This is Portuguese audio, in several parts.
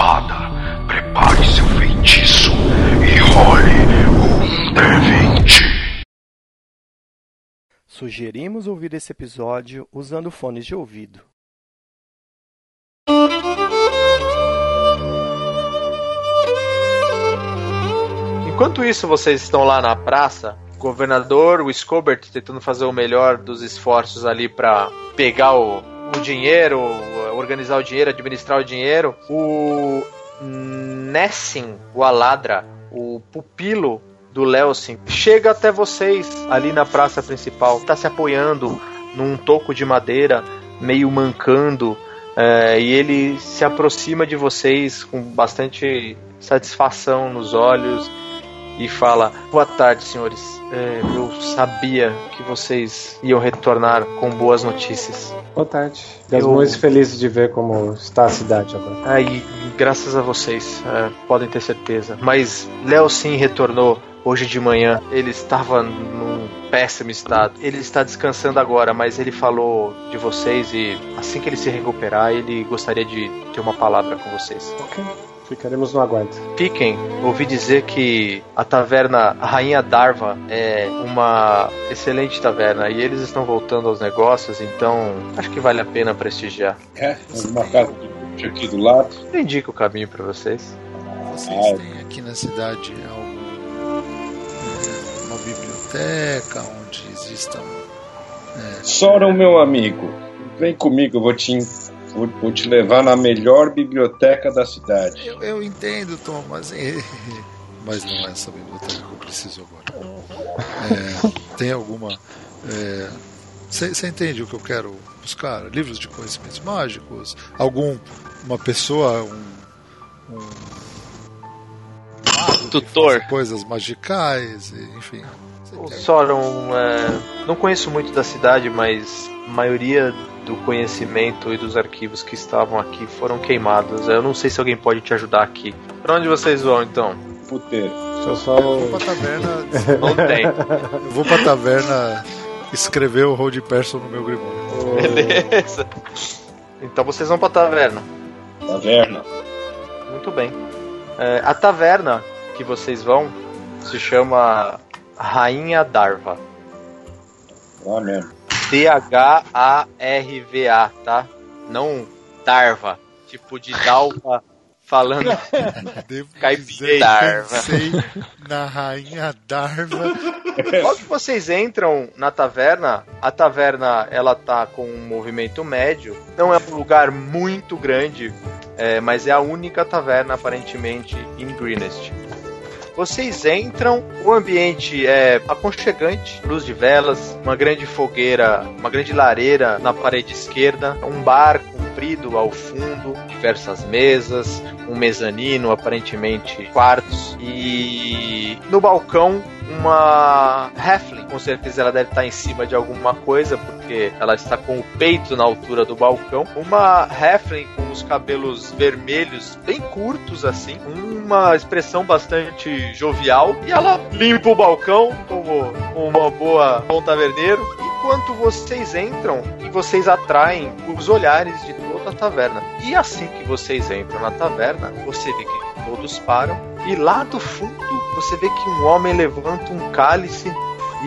espada, prepare seu feitiço e role um D20. Sugerimos ouvir esse episódio usando fones de ouvido. Enquanto isso, vocês estão lá na praça, o governador, o Scobert, tentando fazer o melhor dos esforços ali para pegar o, o dinheiro, organizar o dinheiro, administrar o dinheiro. O Nessin, o Aladra, o pupilo do Lelsin, chega até vocês ali na praça principal. Está se apoiando num toco de madeira, meio mancando. É, e ele se aproxima de vocês com bastante satisfação nos olhos e fala: Boa tarde, senhores. É, eu sabia que vocês iam retornar com boas notícias. Boa tarde. Eu... muito felizes de ver como está a cidade agora. Aí, graças a vocês, é, podem ter certeza. Mas Léo sim retornou hoje de manhã. Ele estava num péssimo estado. Ele está descansando agora, mas ele falou de vocês e assim que ele se recuperar, ele gostaria de ter uma palavra com vocês. Ok. Ficaremos no aguardo. Fiquem, ouvi dizer que a taverna a Rainha Darva é uma excelente taverna e eles estão voltando aos negócios, então acho que vale a pena prestigiar. É, uma casa de aqui do lado. Eu indico o caminho para vocês. Vocês ah, têm aqui na cidade algum, é, uma biblioteca onde existam. É, Soron, meu amigo, vem comigo, eu vou te Vou, vou, te levar na melhor biblioteca da cidade. Eu, eu entendo, Tom, mas, mas não é essa biblioteca que eu preciso agora. É, tem alguma. Você é, entende o que eu quero buscar? Livros de conhecimentos mágicos? Algum. Uma pessoa. Um. um tutor. Coisas magicais, enfim. O Soron, é, não conheço muito da cidade, mas a maioria do conhecimento e dos arquivos que estavam aqui foram queimados. Eu não sei se alguém pode te ajudar aqui. Pra onde vocês vão então? Puteiro. Eu só eu vou pra taverna. não tem. Eu vou pra taverna escrever o Road Person no meu grimório. Beleza. Então vocês vão pra taverna. Taverna. Muito bem. É, a taverna que vocês vão se chama Rainha Darva. Ah, mesmo. D-H-A-R-V-A, tá? Não Darva. Tipo de Dalva falando caipira Darva. na rainha Darva. Logo que vocês entram na taverna, a taverna ela tá com um movimento médio. Não é um lugar muito grande, é, mas é a única taverna aparentemente em Greenest. Vocês entram, o ambiente é aconchegante, luz de velas, uma grande fogueira, uma grande lareira na parede esquerda, um bar comprido ao fundo, diversas mesas, um mezanino, aparentemente quartos, e no balcão uma Halfling. Com certeza ela deve estar em cima de alguma coisa, porque ela está com o peito na altura do balcão. Uma Halfling com os cabelos vermelhos, bem curtos assim, uma expressão bastante jovial. E ela limpa o balcão como uma boa bom taverneiro. Enquanto vocês entram e vocês atraem os olhares de toda a taverna. E assim que vocês entram na taverna, você vê que todos param e lá do fundo você vê que um homem levanta um cálice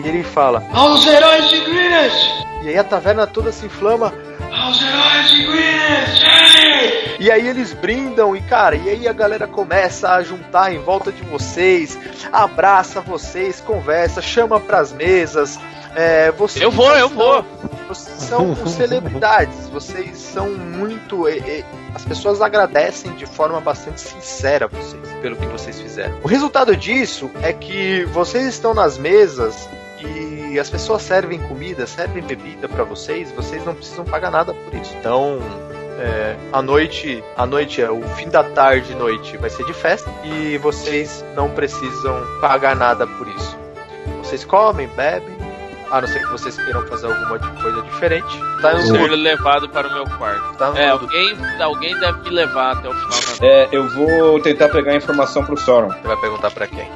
e ele fala: Aos heróis de Greenwich! E aí a taverna toda se inflama. Aos heróis de Greenwich! E aí eles brindam e cara, e aí a galera começa a juntar em volta de vocês, abraça vocês, conversa, chama pras mesas. É, vocês eu vou, eu vou. Vocês são celebridades, vocês são muito. E, e, as pessoas agradecem de forma bastante sincera vocês pelo que vocês fizeram. O resultado disso é que vocês estão nas mesas e as pessoas servem comida, servem bebida para vocês, vocês não precisam pagar nada por isso. Então, é, a noite, a noite é o fim da tarde, noite vai ser de festa e vocês não precisam pagar nada por isso. Vocês comem, bebem, a não ser que vocês queiram fazer alguma coisa diferente. Tá ser levado para o meu quarto. Tá é, alguém, alguém deve me levar até o final da É, eu vou tentar pegar a informação pro Sauron. Você vai perguntar pra quem?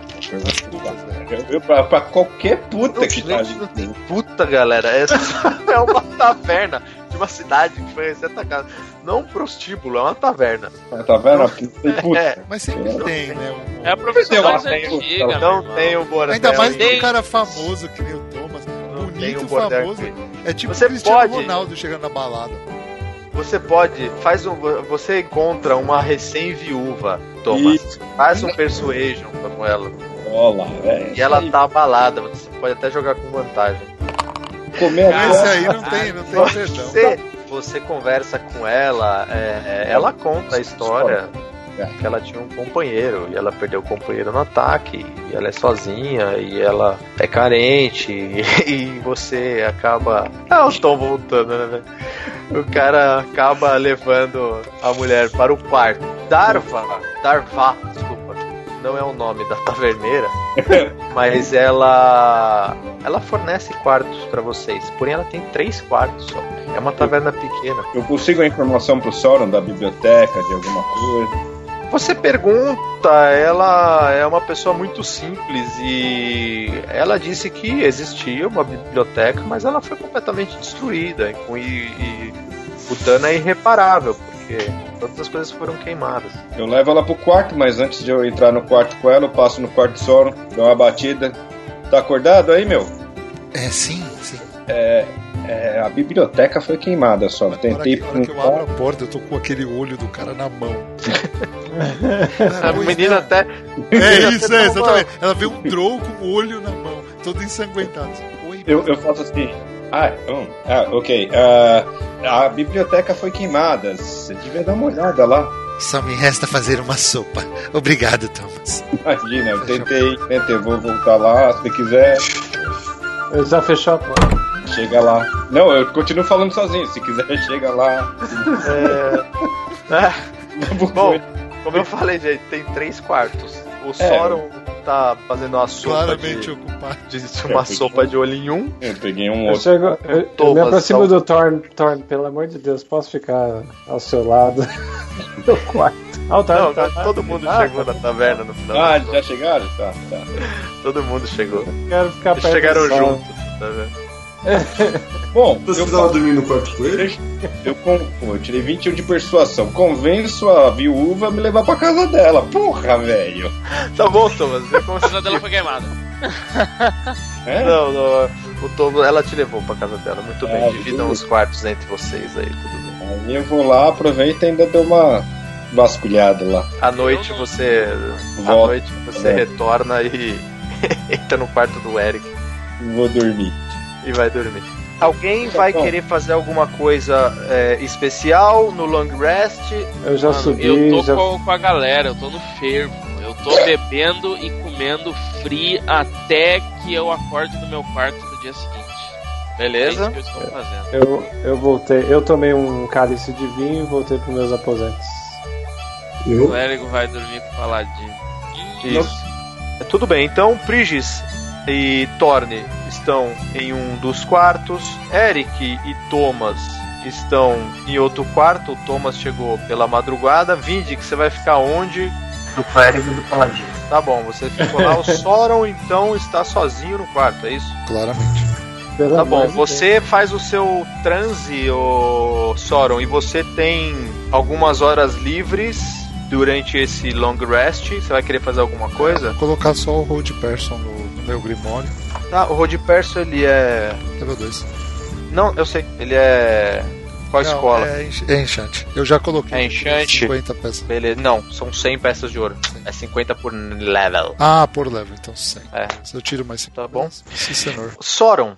Eu, eu, pra, pra qualquer puta que tá ali. Não tem puta, galera. Essa é uma taverna de uma cidade que foi atacada. Não um prostíbulo, é uma taverna. É uma taverna? Puta. É, mas sempre é. tem, né? Um... É a profissão mais antiga. Não tem o bordel. Ainda mais tem um cara famoso que nem o Thomas. Um famoso. É tipo Você o Cristiano pode... Ronaldo chegando na balada. Você pode, faz um, você encontra uma recém-viúva, Thomas. Isso. Faz um persuasion com ela. Olá, velho. E ela tá abalada, você pode até jogar com vantagem. Comer Esse aí não tem, não tem perdão. Você, você conversa com ela, é, é, ela conta a história que ela tinha um companheiro e ela perdeu o companheiro no ataque e ela é sozinha e ela é carente e, e você acaba ah eu tô voltando né o cara acaba levando a mulher para o quarto Darva Darva desculpa não é o nome da taverneira mas ela ela fornece quartos para vocês porém ela tem três quartos só. É uma taverna pequena. eu consigo a informação pro Sauron da biblioteca de alguma coisa você pergunta, ela é uma pessoa muito simples e ela disse que existia uma biblioteca, mas ela foi completamente destruída e, e o dano é irreparável, porque todas as coisas foram queimadas. Eu levo ela pro quarto, mas antes de eu entrar no quarto com ela, eu passo no quarto de sono, dou uma batida. Tá acordado aí, meu? É, sim, sim. É, é, a biblioteca foi queimada só. Agora Tentei que, hora que eu abro a porta, eu tô com aquele olho do cara na mão. a menina até. É isso, é, exatamente. Ela vê um drow com o olho na mão, todo ensanguentado. Oi, eu, eu faço assim. Ah, um, ah ok. Uh, a biblioteca foi queimada. Você devia dar uma olhada lá. Só me resta fazer uma sopa. Obrigado, Thomas. Imagina, eu tentei, tentei, vou voltar lá, se quiser. Eu já fechou a porta. Chega lá. Não, eu continuo falando sozinho. Se quiser, chega lá. É... é. Bom, como eu falei, gente, tem três quartos. O é. Soron tá fazendo uma sopa Claramente de, ocupado. de uma sopa de olho em um. Eu peguei um eu outro. Chego, eu, eu me aproximo do Thorn, Thorn, pelo amor de Deus, posso ficar ao seu lado no quarto. Ah, Thorn, Não, tá, todo mundo ah, chegou tá. na taverna no final. Ah, já chegaram? Tá, tá. Todo mundo chegou. quero ficar Eles chegaram juntos, tá vendo? Bom, você estava dormindo no quarto com ele? Eu, eu, eu tirei 21 de persuasão. Convenço a viúva a me levar pra casa dela. Porra, velho. Tá bom, Thomas. A casa dela foi queimada. É? Não, não. O Thomas, ela te levou pra casa dela. Muito bem. É, Dividam os quartos entre vocês aí, tudo bem. Aí eu vou lá, aproveita e ainda dou uma vasculhada lá. À noite você. Volta. À noite você é. retorna e entra no quarto do Eric. Vou dormir e vai dormir. Alguém vai Bom. querer fazer alguma coisa é, especial no long rest? Eu já Mano, subi. Eu tô já... com, com, a galera, eu tô no fervo. Eu tô bebendo e comendo free até que eu acorde no meu quarto no dia seguinte. Beleza? É isso que eu estou fazendo. Eu, eu voltei, eu tomei um cálice de vinho e voltei para meus aposentos. Eu? O Érico vai dormir com o Paladino. Isso. É, tudo bem, então, Prigis e Torne estão em um dos quartos. Eric e Thomas estão em outro quarto. O Thomas chegou pela madrugada. Vinde que você vai ficar onde? Do clérigo do paladino. Tá bom, você ficou lá. O Soron então está sozinho no quarto, é isso? Claramente. Tá bom, você faz o seu transe, o Soron, e você tem algumas horas livres durante esse long rest. Você vai querer fazer alguma coisa? Vou colocar só o Road Person no meu Grimório. Ah, o Road Perso ele é. Level 2. Não, eu sei. Ele é. Qual não, escola? É, é Enchante. Eu já coloquei. É Enchante? 50 peças. Beleza. Não, são 100 peças de ouro. Sim. É 50 por level. Ah, por level, então 100. É. Se eu tiro mais 50. Tá bom. Cicenor. Soron,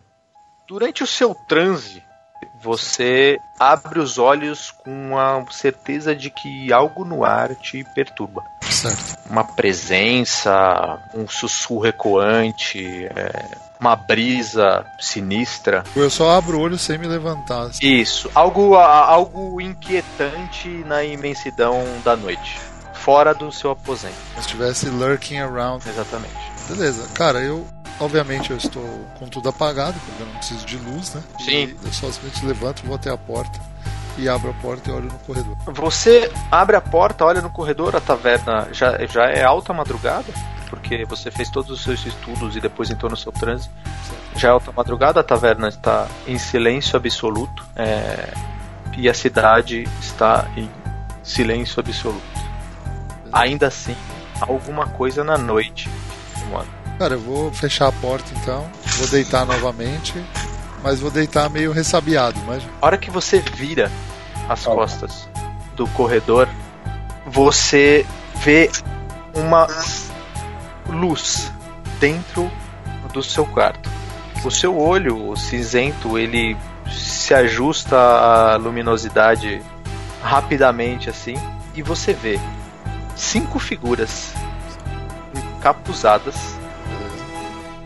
durante o seu transe, você abre os olhos com a certeza de que algo no ar te perturba. Certo. Uma presença, um sussurro ecoante, é, uma brisa sinistra. Eu só abro o olho sem me levantar. Assim. Isso, algo, algo inquietante na imensidão da noite. Fora do seu aposento. Se estivesse lurking around. Exatamente. Beleza, cara, eu Obviamente eu estou com tudo apagado, porque eu não preciso de luz, né? Sim. E eu só simplesmente levanto, vou até a porta e abro a porta e olho no corredor. Você abre a porta, olha no corredor, a taverna já, já é alta madrugada, porque você fez todos os seus estudos e depois entrou no seu trânsito. Certo. Já é alta madrugada, a taverna está em silêncio absoluto é, e a cidade está em silêncio absoluto. Ainda assim, alguma coisa na noite. Mano. Cara, eu vou fechar a porta então, vou deitar novamente, mas vou deitar meio ressabiado, mas A hora que você vira as costas do corredor, você vê uma luz dentro do seu quarto. O seu olho cinzento, ele se ajusta à luminosidade rapidamente assim, e você vê cinco figuras encapuzadas,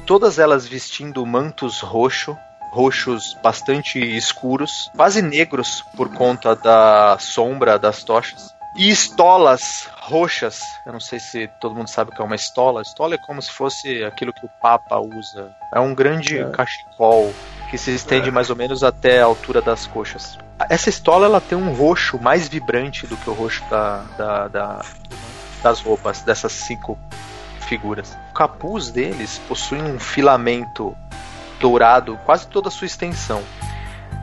todas elas vestindo mantos roxo, roxos bastante escuros, quase negros por conta da sombra das tochas, e estolas roxas. Eu não sei se todo mundo sabe o que é uma estola. Estola é como se fosse aquilo que o Papa usa. É um grande cachecol que se estende mais ou menos até a altura das coxas. Essa estola ela tem um roxo mais vibrante do que o roxo da, da, da- das roupas dessas cinco figuras. O capuz deles possui um filamento dourado quase toda a sua extensão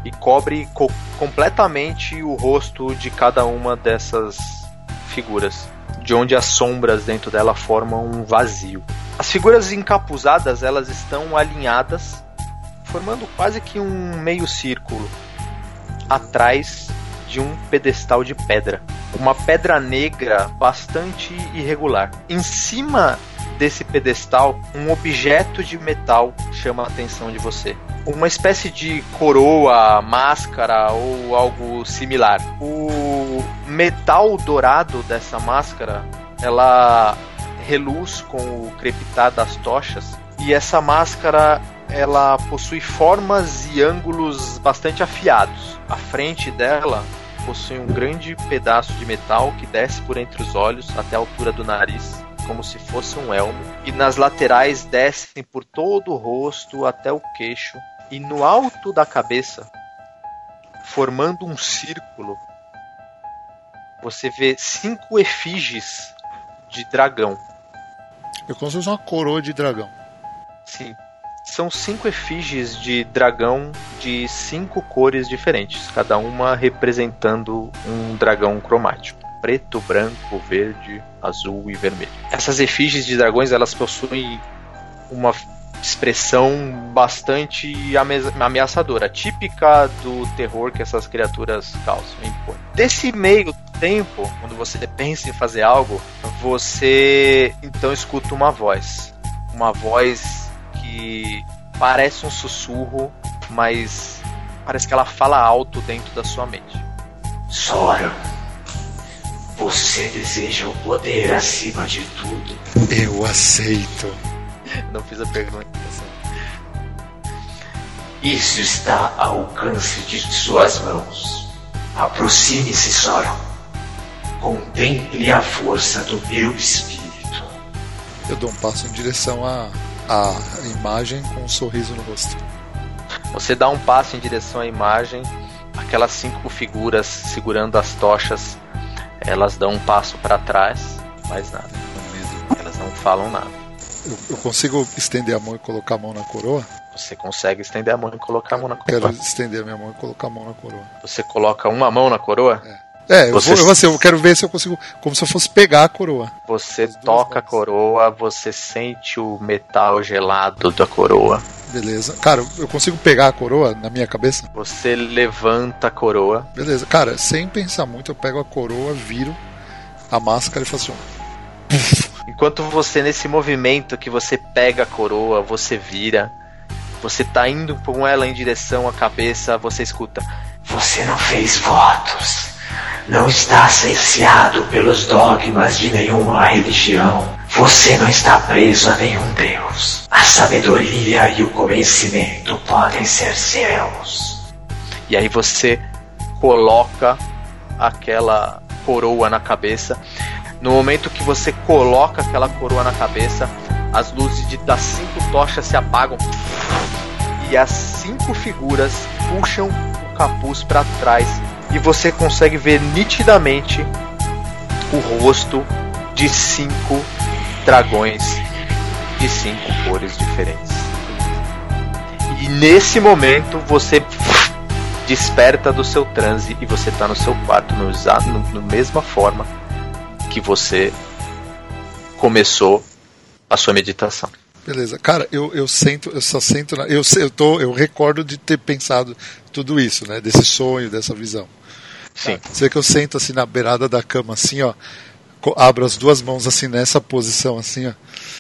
e cobre co- completamente o rosto de cada uma dessas figuras, de onde as sombras dentro dela formam um vazio. As figuras encapuzadas elas estão alinhadas, formando quase que um meio círculo atrás de um pedestal de pedra, uma pedra negra bastante irregular. Em cima desse pedestal, um objeto de metal chama a atenção de você. Uma espécie de coroa, máscara ou algo similar. O metal dourado dessa máscara, ela reluz com o crepitar das tochas e essa máscara ela possui formas e ângulos bastante afiados. A frente dela possui um grande pedaço de metal que desce por entre os olhos até a altura do nariz, como se fosse um elmo, e nas laterais descem por todo o rosto até o queixo, e no alto da cabeça, formando um círculo, você vê cinco efígies de dragão. é como se fosse uma coroa de dragão. Sim. São cinco efígies de dragão de cinco cores diferentes, cada uma representando um dragão cromático: preto, branco, verde, azul e vermelho. Essas efígies de dragões elas possuem uma expressão bastante ame- ameaçadora, típica do terror que essas criaturas causam. Desse meio tempo, quando você pensa em fazer algo, você então escuta uma voz, uma voz que parece um sussurro, mas parece que ela fala alto dentro da sua mente. Sora, você deseja o poder acima de tudo. Eu aceito. Não fiz a pergunta. Isso está ao alcance de suas mãos. Aproxime-se, Sora. Contemple a força do meu espírito. Eu dou um passo em direção à, à imagem com um sorriso no rosto. Você dá um passo em direção à imagem, aquelas cinco figuras segurando as tochas, elas dão um passo para trás, mais nada. Elas não falam nada. Eu, eu consigo estender a mão e colocar a mão na coroa? Você consegue estender a mão e colocar a mão na Quero coroa. estender a minha mão e colocar a mão na coroa. Você coloca uma mão na coroa? É, eu, Você- vou, eu, assim, eu quero ver se eu consigo. Como se eu fosse pegar a coroa. Você toca a coroa, você sente o metal gelado da coroa. Beleza. Cara, eu consigo pegar a coroa na minha cabeça? Você levanta a coroa. Beleza. Cara, sem pensar muito, eu pego a coroa, viro a máscara e faço um. Enquanto você, nesse movimento que você pega a coroa, você vira, você tá indo com ela em direção à cabeça, você escuta. Você não fez votos. Não está cerceado pelos dogmas de nenhuma religião. Você não está preso a nenhum Deus. A sabedoria e o conhecimento podem ser seus. E aí você coloca aquela coroa na cabeça. No momento que você coloca aquela coroa na cabeça, as luzes de, das cinco tochas se apagam e as cinco figuras puxam o capuz para trás e você consegue ver nitidamente o rosto de cinco dragões de cinco cores diferentes. nesse momento você desperta do seu transe e você tá no seu quarto no, exa- no, mesma forma que você começou a sua meditação. Beleza. Cara, eu, eu sento, eu só sento na, eu, eu tô, eu recordo de ter pensado tudo isso, né? Desse sonho, dessa visão. Sim. Você vê que eu sento assim na beirada da cama, assim, ó. Abro as duas mãos assim nessa posição, assim, ó.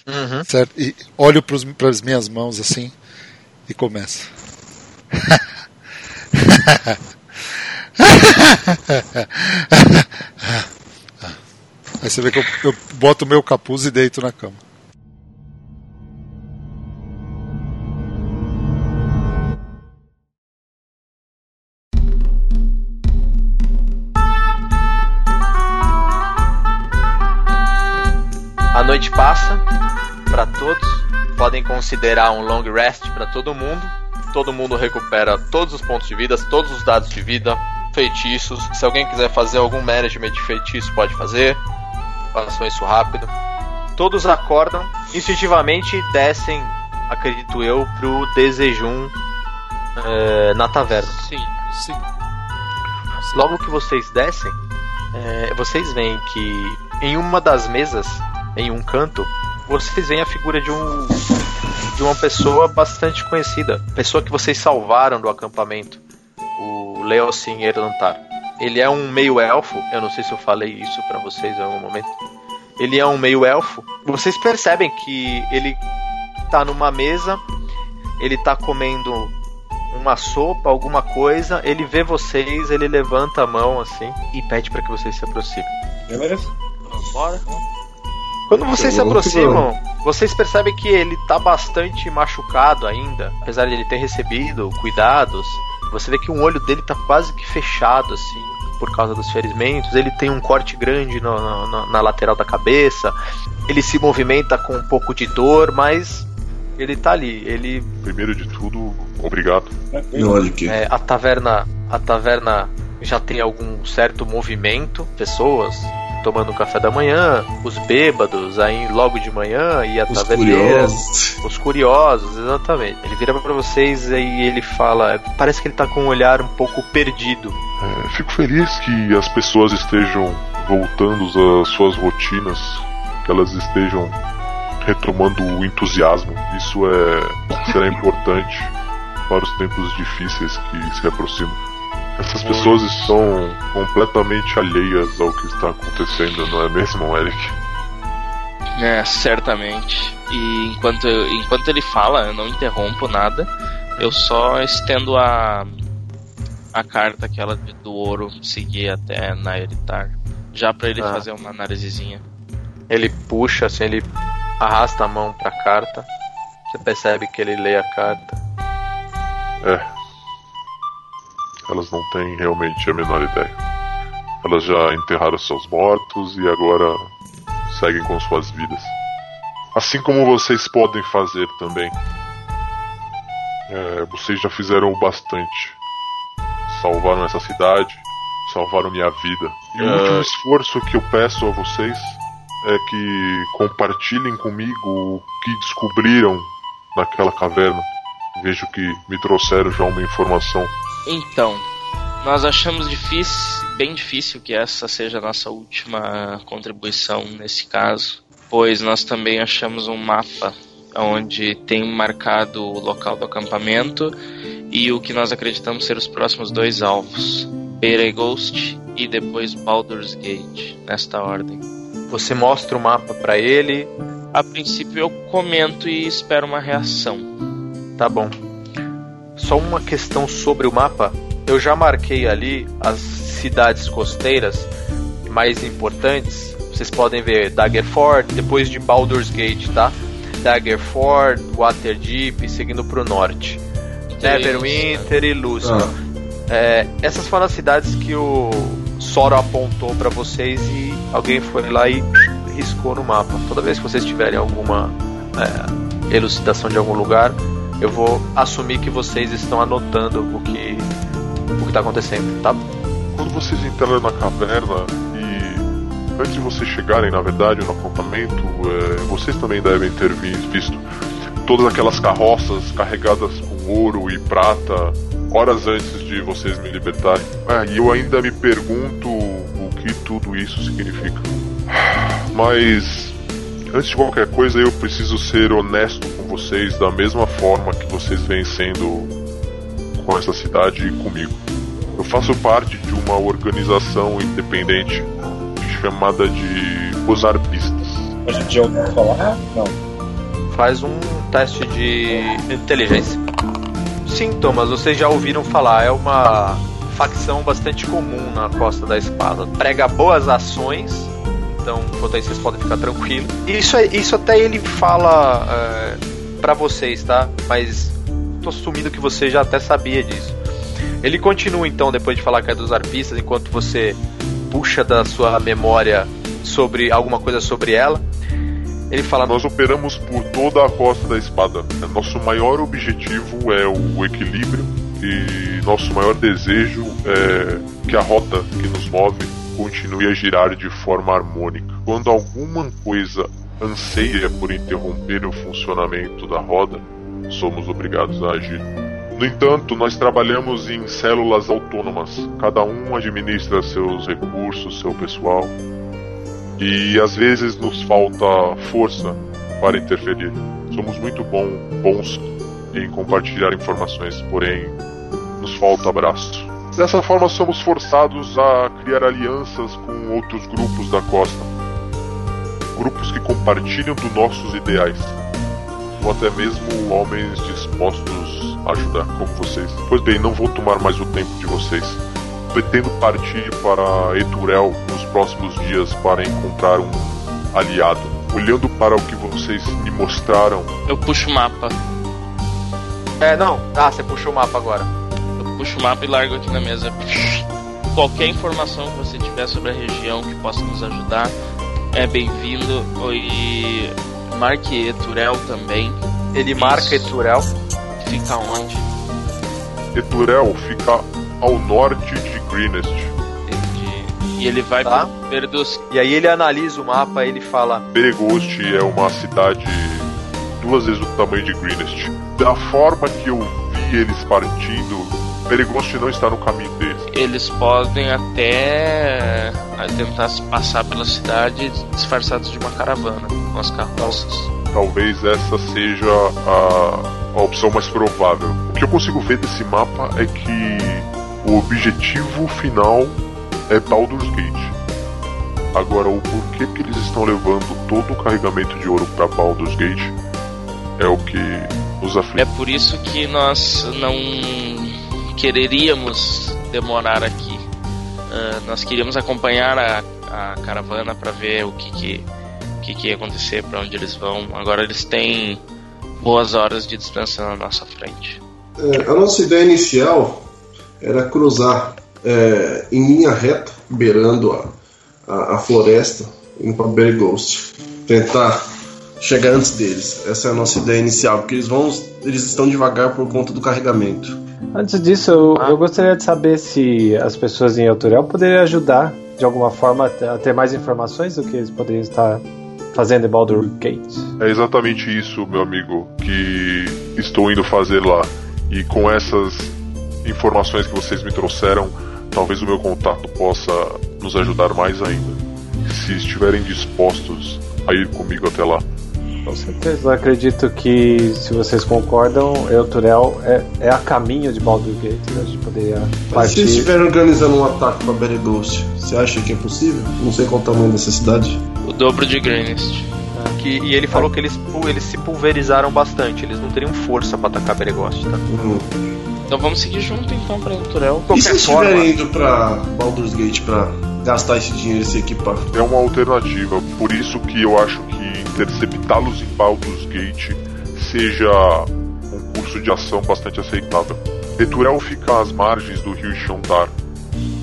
Uhum. Certo? E olho para as minhas mãos assim e começo. Aí você vê que eu, eu boto o meu capuz e deito na cama. Noite passa para todos. Podem considerar um long rest para todo mundo. Todo mundo recupera todos os pontos de vida, todos os dados de vida, feitiços. Se alguém quiser fazer algum management de feitiço, pode fazer. Façam isso rápido. Todos acordam, instintivamente descem, acredito eu, pro desejum eh, na taverna. Sim. Sim. Logo que vocês descem, é, vocês veem que em uma das mesas, em um canto, vocês veem a figura de um de uma pessoa bastante conhecida, pessoa que vocês salvaram do acampamento, o Leocin Erlantar. Ele é um meio elfo, eu não sei se eu falei isso pra vocês em algum momento. Ele é um meio elfo. Vocês percebem que ele tá numa mesa, ele tá comendo uma sopa, alguma coisa, ele vê vocês, ele levanta a mão assim e pede para que vocês se aproximem. Beleza? Bora. Quando vocês se aproximam, vocês percebem que ele tá bastante machucado ainda, apesar de ele ter recebido cuidados. Você vê que um olho dele tá quase que fechado assim, por causa dos ferimentos. Ele tem um corte grande no- no- no- na lateral da cabeça. Ele se movimenta com um pouco de dor, mas ele tá ali. Ele Primeiro de tudo, obrigado. De quê? é, a taverna a taverna já tem algum certo movimento, pessoas tomando café da manhã, os bêbados aí logo de manhã e a Os taverneira, curiosos. os curiosos, exatamente. Ele vira pra vocês e ele fala, parece que ele tá com um olhar um pouco perdido. É, fico feliz que as pessoas estejam voltando às suas rotinas, que elas estejam retomando o entusiasmo. Isso é será importante para os tempos difíceis que se aproximam. Essas pessoas estão completamente alheias ao que está acontecendo, não é mesmo, Eric? É, certamente. E enquanto, enquanto ele fala, eu não interrompo nada. Eu só estendo a, a carta aquela de- do ouro seguir até na Eritar. Já pra ele Ah. fazer uma análisezinha. Ele puxa, assim, ele arrasta a mão pra carta. Você percebe que ele lê a carta. É. Elas não têm realmente a menor ideia. Elas já enterraram seus mortos e agora seguem com suas vidas. Assim como vocês podem fazer também. É, vocês já fizeram o bastante. Salvaram essa cidade, salvaram minha vida. E o É. último esforço que eu peço a vocês é que compartilhem comigo o que descobriram naquela caverna. Vejo que me trouxeram já uma informação. Então, nós achamos difícil, bem difícil que essa seja a nossa última contribuição nesse caso, pois nós também achamos um mapa onde tem marcado o local do acampamento e o que nós acreditamos ser os próximos dois alvos, Beregost e depois Baldur's Gate, nesta ordem. Você mostra o mapa pra ele. A princípio eu comento e espero uma reação. Tá bom. Só uma questão sobre o mapa. Eu já marquei ali as cidades costeiras mais importantes. Vocês podem ver Daggerford, depois de Baldur's Gate, tá? Daggerford, Waterdeep, seguindo pro norte. Neverwinter e Lúcifer. É, essas foram as cidades que o Soro apontou pra vocês e alguém foi lá e riscou no mapa. Toda vez que vocês tiverem alguma é, elucidação de algum lugar, eu vou assumir que vocês estão anotando o que o que tá acontecendo, tá? Quando vocês entraram na caverna e antes de vocês chegarem, na verdade, no acampamento, é, vocês também devem ter vi- visto todas aquelas carroças carregadas com ouro e prata horas antes de vocês me libertarem. Ah, e eu ainda me pergunto o que tudo isso significa. Mas antes de qualquer coisa, eu preciso ser honesto vocês da mesma forma que vocês vêm sendo com essa cidade e comigo. Eu faço parte de uma organização independente chamada de Os Arpistas. A gente já ouviu falar? Não. Faz um teste de inteligência. Sim, Thomas, vocês já ouviram falar. É uma facção bastante comum na Costa da Espada. Prega boas ações, então quanto aí vocês podem ficar tranquilos. Isso, é, isso até ele fala é, para vocês, tá? Mas tô assumindo que você já até sabia disso. Ele continua então, depois de falar que é dos arpistas, enquanto você puxa da sua memória sobre alguma coisa sobre ela. Ele fala: Nós operamos por toda a costa da espada. Nosso maior objetivo é o equilíbrio e nosso maior desejo é que a rota que nos move continue a girar de forma harmônica. Quando alguma coisa anseia por interromper o funcionamento da roda, somos obrigados a agir. No entanto, nós trabalhamos em células autônomas. Cada um administra seus recursos, seu pessoal. E às vezes nos falta força para interferir. Somos muito bom, bons em compartilhar informações, porém nos falta abraço. Dessa forma, somos forçados a criar alianças com outros grupos da costa. Grupos que compartilham dos nossos ideais ou até mesmo homens dispostos a ajudar, como vocês. Pois bem, não vou tomar mais o tempo de vocês. Pretendo partir para Eturel nos próximos dias para encontrar um aliado. Olhando para o que vocês me mostraram. Eu puxo o mapa. É, não. Ah, você puxou o mapa agora. Eu puxo o mapa e largo aqui na mesa. Qualquer informação que você tiver sobre a região que possa nos ajudar é bem-vindo. E marque Eturel também. Ele marca Eturel. Fica onde? Eturel fica ao norte de Greenest. Entendi. E ele vai Tá. pro Perdos. E aí ele analisa o mapa e ele fala: Beregost é uma cidade duas vezes o tamanho de Greenest. Da forma que eu vi eles partindo, Beregost não está no caminho deles. Eles podem até eh, tentar se passar pela cidade disfarçados de uma caravana com as carroças. Talvez essa seja a, a opção mais provável. O que eu consigo ver desse mapa é que o objetivo final é Baldur's Gate. Agora, o porquê que eles estão levando todo o carregamento de ouro para Baldur's Gate é o que nos É aflige. por isso que nós não quereríamos demorar aqui. Ah, nós queríamos acompanhar a, a caravana para ver o que que, que que ia acontecer, para onde eles vão. Agora eles têm boas horas de distância na nossa frente. É, a nossa ideia inicial era cruzar é, em linha reta, beirando a, a, a floresta, indo para. Tentar chegar antes deles. Essa é a nossa ideia inicial, porque eles vão. Eles estão devagar por conta do carregamento. Antes disso, eu, eu gostaria de saber se as pessoas em Euturel poderiam ajudar de alguma forma a ter- a ter mais informações do que eles poderiam estar fazendo em Baldur Gate. É exatamente isso, meu amigo, que estou indo fazer lá. E com essas informações que vocês me trouxeram, talvez o meu contato possa nos ajudar mais ainda. Se estiverem dispostos a ir comigo até lá. Com certeza, eu acredito que se vocês concordam, Euturel é, é a caminho de Baldur Gate, a gente poderia Mas se partir. eles estiverem organizando um ataque para Berghost, você acha que é possível? Não sei qual o tamanho dessa cidade. O dobro de Greenest. que. E ele falou que eles, eles se pulverizaram bastante. Eles não teriam força para atacar Beregost, tá? Hum. Então vamos seguir junto então para Turel. E se forma- estiverem indo para Baldur's Gate para gastar esse dinheiro e se equipar? É uma alternativa, por isso que eu acho que interceptá-los em Baldur's Gate seja um curso de ação bastante aceitável. Eturel fica às margens do rio Xandar.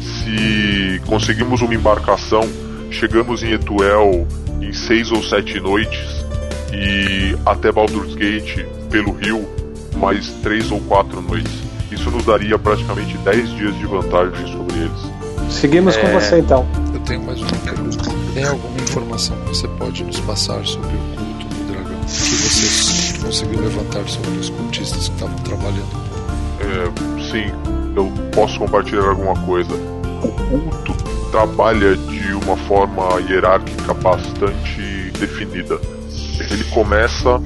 Se conseguimos uma embarcação, chegamos em Etuel em seis ou sete noites e até Baldur's Gate pelo rio mais três ou quatro noites. Isso nos daria praticamente 10 dias de vantagem sobre eles. Seguimos com É. você então. Eu tenho mais uma pergunta. Tem alguma informação que você pode nos passar sobre o culto do dragão? Que você conseguiu levantar sobre os cultistas que estavam trabalhando. É, sim, eu posso compartilhar alguma coisa. O culto trabalha de uma forma hierárquica bastante definida. Ele começa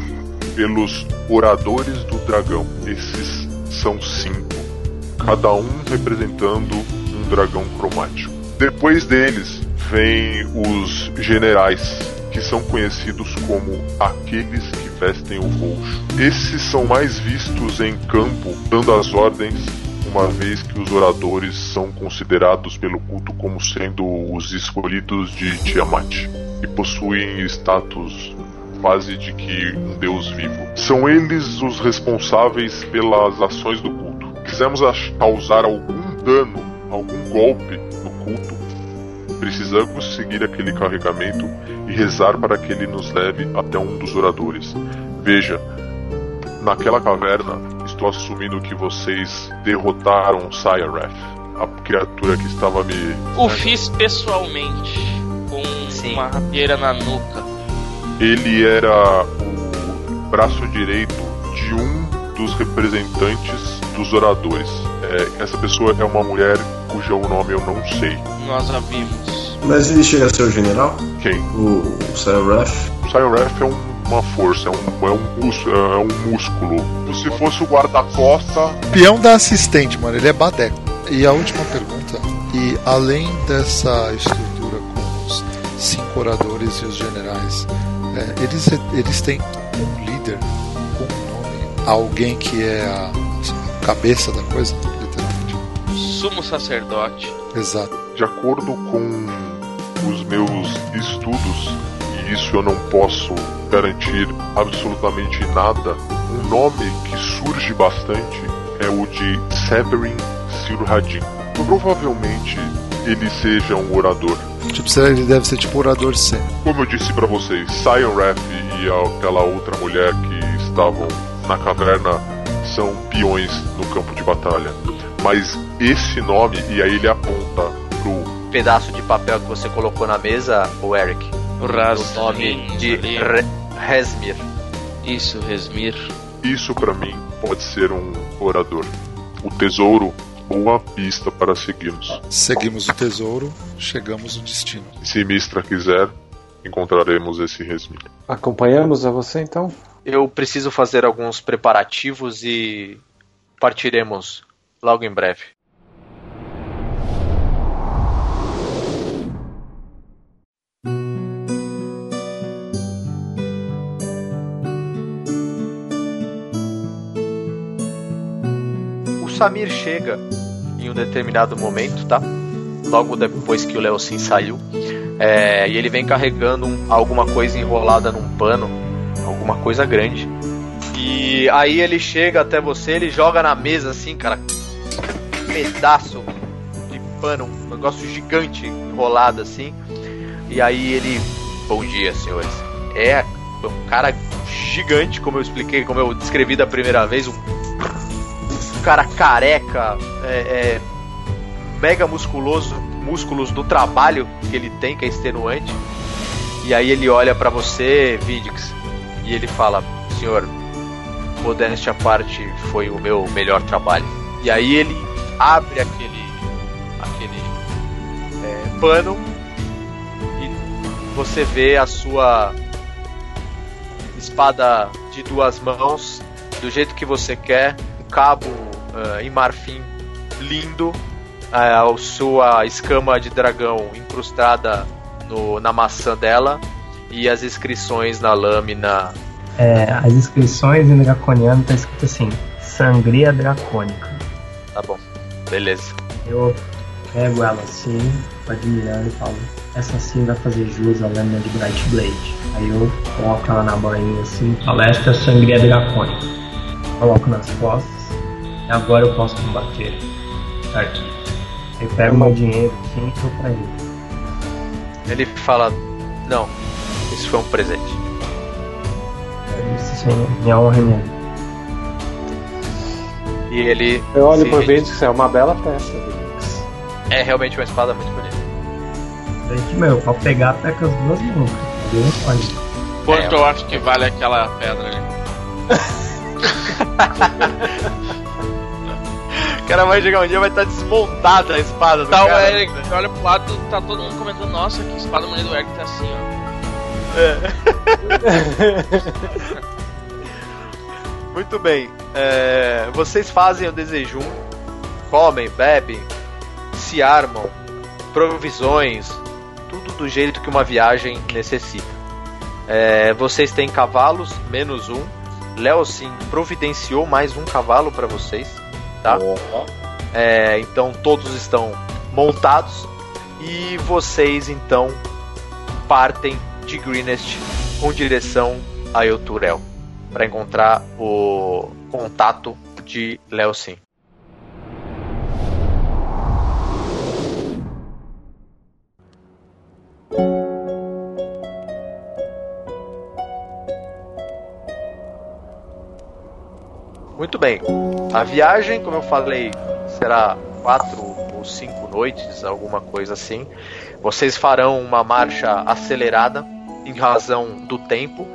pelos oradores do dragão. Esses são cinco, cada um representando um dragão cromático. Depois deles vem os generais, que são conhecidos como aqueles que vestem o roxo. Esses são mais vistos em campo, dando as ordens, uma vez que os oradores são considerados pelo culto como sendo os escolhidos de Tiamat e possuem status quase de que um deus vivo. São eles os responsáveis pelas ações do culto. Quisemos causar algum dano, algum golpe no culto, precisamos seguir aquele carregamento e rezar para que ele nos leve até um dos oradores. Veja, naquela caverna, estou assumindo que vocês derrotaram Sayareth, a criatura que estava me. O fiz pessoalmente, com Sim. uma rapieira na nuca. Ele era o braço direito de um dos representantes dos oradores. É, essa pessoa é uma mulher cujo nome eu não sei. Nós a vimos. Mas ele chega a ser o general? Quem? O, o Cyrus? O Cyrus é um uma força, é um, é um, é um músculo. Se fosse o guarda-costa. Peão da assistente, mano, ele é badeco. E a última pergunta, e além dessa estrutura com os cinco oradores e os generais, é, eles, eles têm um líder com um nome, alguém que é a cabeça da coisa. Sumo sacerdote. Exato. De acordo com os meus estudos, e isso eu não posso garantir absolutamente nada, um nome que surge bastante é o de Severin Silhadin. Provavelmente ele seja um orador. Tipo, ele deve ser tipo orador C. Como eu disse para vocês, Sion Raff e aquela outra mulher que estavam na caverna são peões no campo de batalha. Mas esse nome, e aí ele aponta pro pedaço de papel que você colocou na mesa, o Eric. O, o nome de Re Resmir. Isso, Resmir. Isso para mim pode ser um orador. O tesouro boa pista para seguirmos. Seguimos o tesouro, chegamos no destino. Se Mistra quiser, encontraremos esse Resmir. Acompanhamos a você então? Eu preciso fazer alguns preparativos e partiremos logo em breve. Samir chega em um determinado momento, tá? Logo depois que o Leocin saiu. É, e ele vem carregando um, alguma coisa enrolada num pano, alguma coisa grande. E aí ele chega até você, ele joga na mesa assim, cara, um pedaço de pano, um negócio gigante enrolado assim. E aí ele, bom dia, senhores. É um cara gigante, como eu expliquei, como eu descrevi da primeira vez, um cara careca, é, é, mega musculoso, músculos do trabalho que ele tem, que é extenuante. E aí ele olha para você, Vidix, e ele fala: Senhor, modéstia à parte, foi o meu melhor trabalho. E aí ele abre aquele, aquele é, pano e você vê a sua espada de duas mãos do jeito que você quer, um cabo uh, em marfim lindo, uh, a sua escama de dragão incrustada no, na maçã dela e as inscrições na lâmina. É, as inscrições em draconiano tá escrito assim: Sangria Dracônica. Tá bom, beleza. Eu pego ela assim, admirando e falo: Essa sim vai fazer jus à lâmina de Bright Blade. Aí eu coloco ela na bainha assim, palestra Sangria Dracônica. Coloco nas costas agora eu posso combater. Tá aqui. Eu pego meu dinheiro assim e dou pra ele. Ele fala: Não, isso foi um presente. Isso sim, minha honra é minha. E ele. Eu olho por Vix, é uma bela peça, É realmente uma espada muito bonita. Gente, meu, pode pegar até com as duas mãos. Deus pode. Quanto eu acho que vale aquela pedra ali? O cara vai chegar um dia vai estar desmontada a espada do Tá o cara. Eric, olha pro lado, tá todo mundo comentando, nossa, que espada bonita do Eric tá assim, ó. Muito bem. É, vocês fazem o desejum, comem, bebem, se armam, provisões, tudo do jeito que uma viagem necessita. É, vocês têm cavalos, menos um. Léo sim providenciou mais um cavalo para vocês, tá? É, então todos estão montados e vocês então partem de Greenest com direção a Euturel para encontrar o contato de Léo Sim. Muito bem. A viagem, como eu falei, será quatro ou cinco noites, alguma coisa assim. Vocês farão uma marcha acelerada em razão do tempo,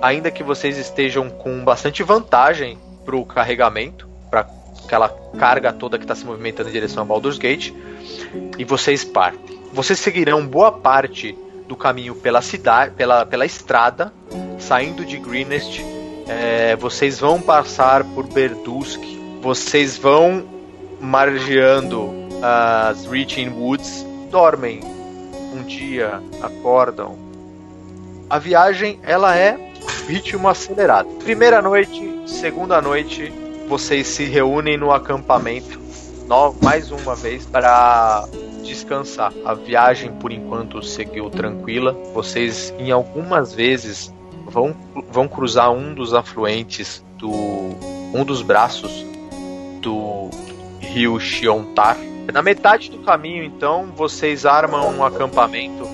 ainda que vocês estejam com bastante vantagem para o carregamento, para aquela carga toda que está se movimentando em direção a Baldur's Gate, e vocês partem. Vocês seguirão boa parte do caminho pela cidade, pela, pela estrada, saindo de Greenest. É, vocês vão passar por Berdusk, vocês vão margeando as Reaching Woods, dormem um dia, acordam. A viagem ela é ritmo acelerado. Primeira noite, segunda noite, vocês se reúnem no acampamento, mais uma vez para descansar. A viagem por enquanto seguiu tranquila. Vocês em algumas vezes vão, vão cruzar um dos afluentes do um dos braços do rio Xiontar. Na metade do caminho, então, vocês armam um acampamento.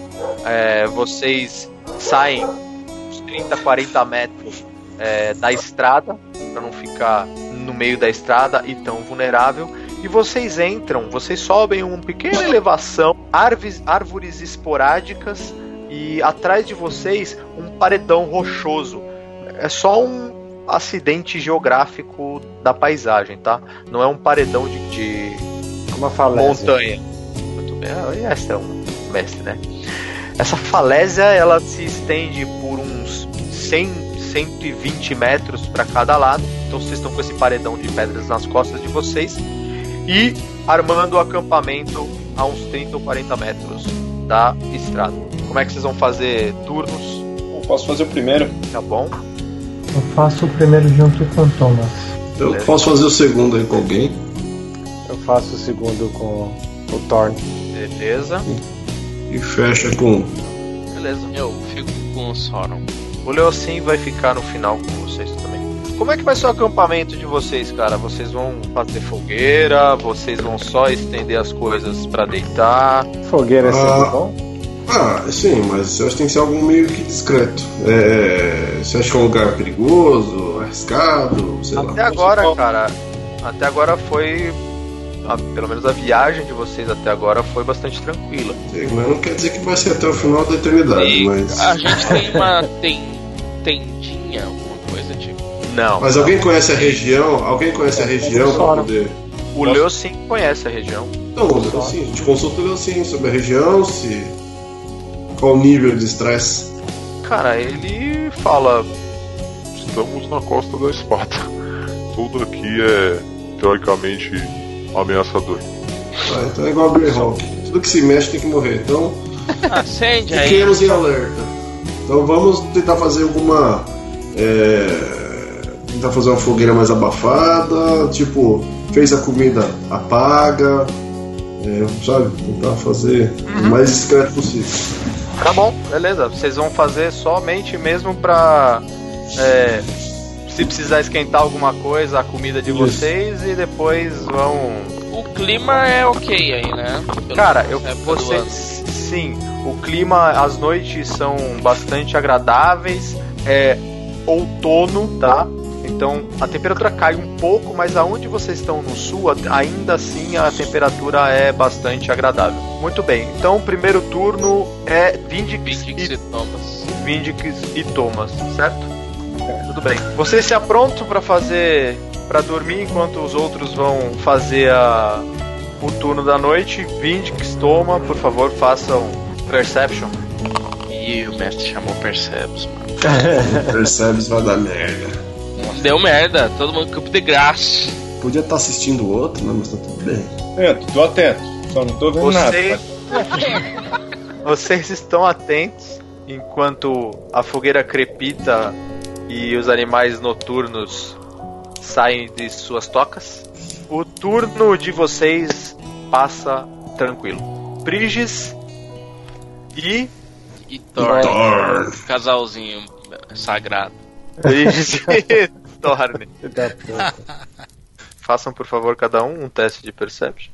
é, vocês saem uns 30, 40 metros é, da estrada, para não ficar no meio da estrada e tão vulnerável. E vocês entram, vocês sobem uma pequena elevação, árvores, árvores esporádicas e atrás de vocês um paredão rochoso. É só um acidente geográfico da paisagem, tá? Não é um paredão de, de Uma falésia. montanha. Muito bem. Ah, essa é um mestre, né? Essa falésia ela se estende por uns 100, 120 metros para cada lado. Então vocês estão com esse paredão de pedras nas costas de vocês e armando o acampamento a uns 30 ou 40 metros da estrada. Como é que vocês vão fazer turnos? Eu posso fazer o primeiro. Tá bom? Eu faço o primeiro junto com o Thomas. Eu posso fazer o segundo aí com alguém. Eu faço o segundo com o Thorn. Beleza. E fecha com. Beleza, eu fico com o Sauron. O Leocin vai ficar no final com vocês também. Como é que vai ser o acampamento de vocês, cara? Vocês vão fazer fogueira? Vocês vão só estender as coisas pra deitar? Fogueira é sempre Ah. bom? Ah, sim, mas eu acho que tem que ser algo meio que discreto. É, você acha que é um lugar perigoso, arriscado? Sei Até lá. agora, cara, até agora foi. a- pelo menos a viagem de vocês até agora foi bastante tranquila. Sei, Mas não quer dizer que vai ser até o final da eternidade, E mas. a gente tem uma ten, tendinha, alguma coisa tipo. Não. Mas alguém conhece a região? Alguém conhece a região pra poder. O Leocin conhece a região. Então, assim, a gente consulta o assim sobre a região, se. Qual o nível de estresse. Cara, ele fala. Estamos na costa da Esparta. Tudo aqui é teoricamente ameaçador. Ah, então é igual a Greyhawk. Tudo que se mexe tem que morrer. Então, Acende aí. fiquemos em alerta. Então vamos tentar fazer alguma. é, tentar fazer uma fogueira mais abafada, tipo, fez a comida, apaga. é, sabe? Tentar fazer o mais discreto possível. Tá bom, beleza. Vocês vão fazer somente mesmo pra. é, se precisar esquentar alguma coisa, a comida de Isso. vocês e depois vão. O clima é ok aí, né? Pelo Cara, eu, vocês. ano. Sim, o clima, as noites são bastante agradáveis. É outono, tá? Então a temperatura cai um pouco, mas aonde vocês estão no sul, ainda assim a temperatura é bastante agradável. Muito bem, então o primeiro turno é Vindix, Vindix e, e Thomas. Vindix e Thomas, certo? É. Tudo bem. Vocês se aprontam para fazer. para dormir enquanto os outros vão fazer a, o turno da noite. Vindix, toma, por favor, façam Perception. E o mestre chamou Percebes, mano. Percebes vai dar merda. Deu merda, todo mundo campo de graça. Podia estar tá assistindo o outro, né? Mas tá tudo bem. É, tô atento, só não tô vendo Você... nada. Vocês estão atentos enquanto a fogueira crepita e os animais noturnos saem de suas tocas. O turno de vocês passa tranquilo. Prigis e. E Thor. Casalzinho sagrado. Prigis e Torne. Façam, por favor, cada um um teste de Perception.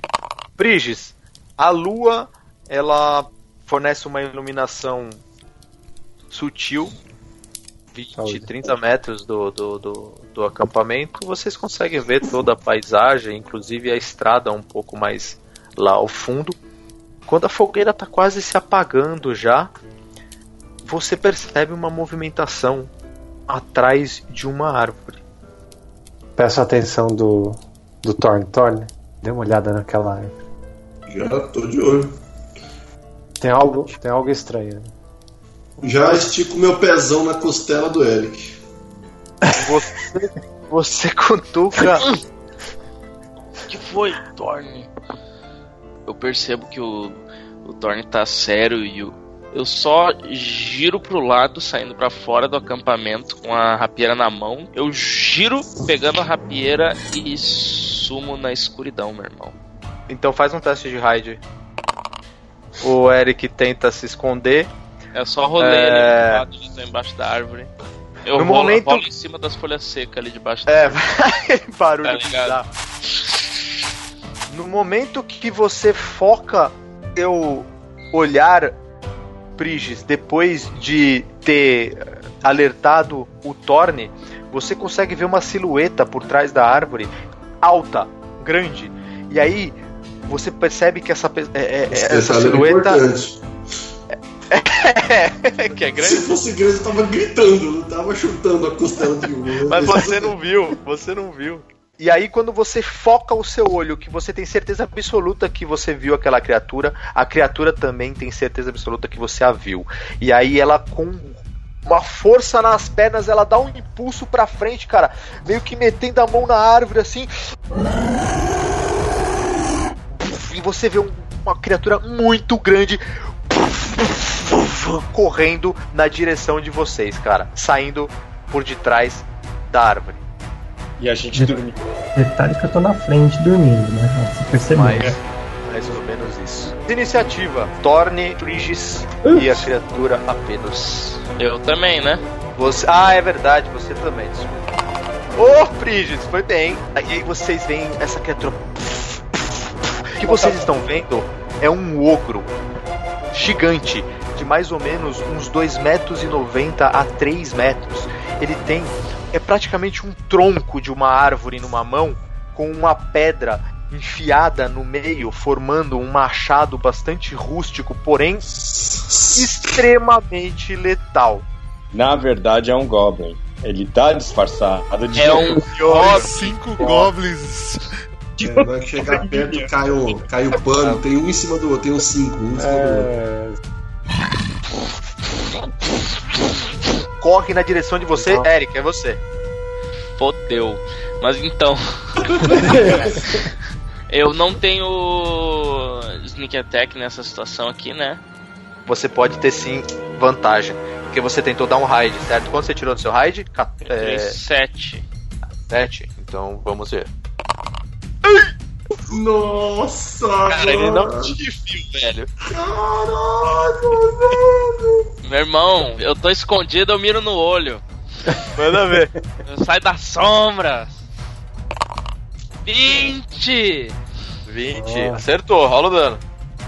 Prigis, a lua ela fornece uma iluminação sutil 20, Saúde. 30 metros do, do, do, do, acampamento, vocês conseguem ver toda a paisagem, inclusive a estrada um pouco mais lá ao fundo. Quando a fogueira está quase se apagando já, você percebe uma movimentação atrás de uma árvore. Peço a atenção do, do Thorn. Thorn, dê uma olhada naquela árvore. Já tô de olho. Tem algo, tem algo estranho. Já estico meu pezão na costela do Eric. Você, você cutuca. O que foi, Thorn? Eu percebo que o, o Thorn tá sério e o, eu só giro pro lado, saindo para fora do acampamento com a rapieira na mão. Eu giro pegando a rapieira e sumo na escuridão, meu irmão. Então faz um teste de raid. O Eric tenta se esconder. É só rolei é... ali do lado, embaixo da árvore. Eu no rolo, momento... em cima das folhas secas ali debaixo da É, vai barulho tá No momento que você foca seu olhar Prigis, depois de ter alertado o Torne, você consegue ver uma silhueta por trás da árvore, alta, grande. E aí você percebe que essa, é, é, essa é silhueta. É, que é grande. Se fosse grande, eu tava gritando, não tava chutando a costela de um. Mas você não viu, você não viu. E aí, quando você foca o seu olho, que você tem certeza absoluta que você viu aquela criatura, a criatura também tem certeza absoluta que você a viu. E aí, ela com uma força nas pernas, ela dá um impulso pra frente, cara, meio que metendo a mão na árvore assim. E você vê uma criatura muito grande correndo na direção de vocês, cara, saindo por detrás da árvore. E a gente De dormiu. Detalhe que eu tô na frente dormindo, né? Você percebeu. Mais, mais ou menos isso. Iniciativa: Torne, Frigis uh. e a criatura apenas. Eu também, né? Você... Ah, é verdade, você também. Ô, oh, Frigis, foi bem. E aí vocês veem essa criatura. O que vocês estão vendo é um ogro gigante de mais ou menos uns 2 metros e 90 a 3 metros. Ele tem é praticamente um tronco de uma árvore numa mão com uma pedra enfiada no meio, formando um machado bastante rústico, porém extremamente letal. Na verdade é um goblin. Ele tá disfarçado de É um goblin. Cinco goblins. É, vai chegar perto, cai o, cai o pano, tem um em cima do outro, tem uns cinco, um em cima é... do outro. Corre na direção de você, então. Eric, é você. Fodeu. Mas então. eu não tenho sneak attack nessa situação aqui, né? Você pode ter sim vantagem. Porque você tentou dar um raid, certo? Quando você tirou do seu raid? É... 7. 7? Então vamos ver. Nossa! Cara, ele não te viu, velho. Caralho, velho! Meu irmão, eu tô escondido, eu miro no olho. Manda ver. Eu saio da sombra. 20! 20. Oh. Acertou, rola o dano.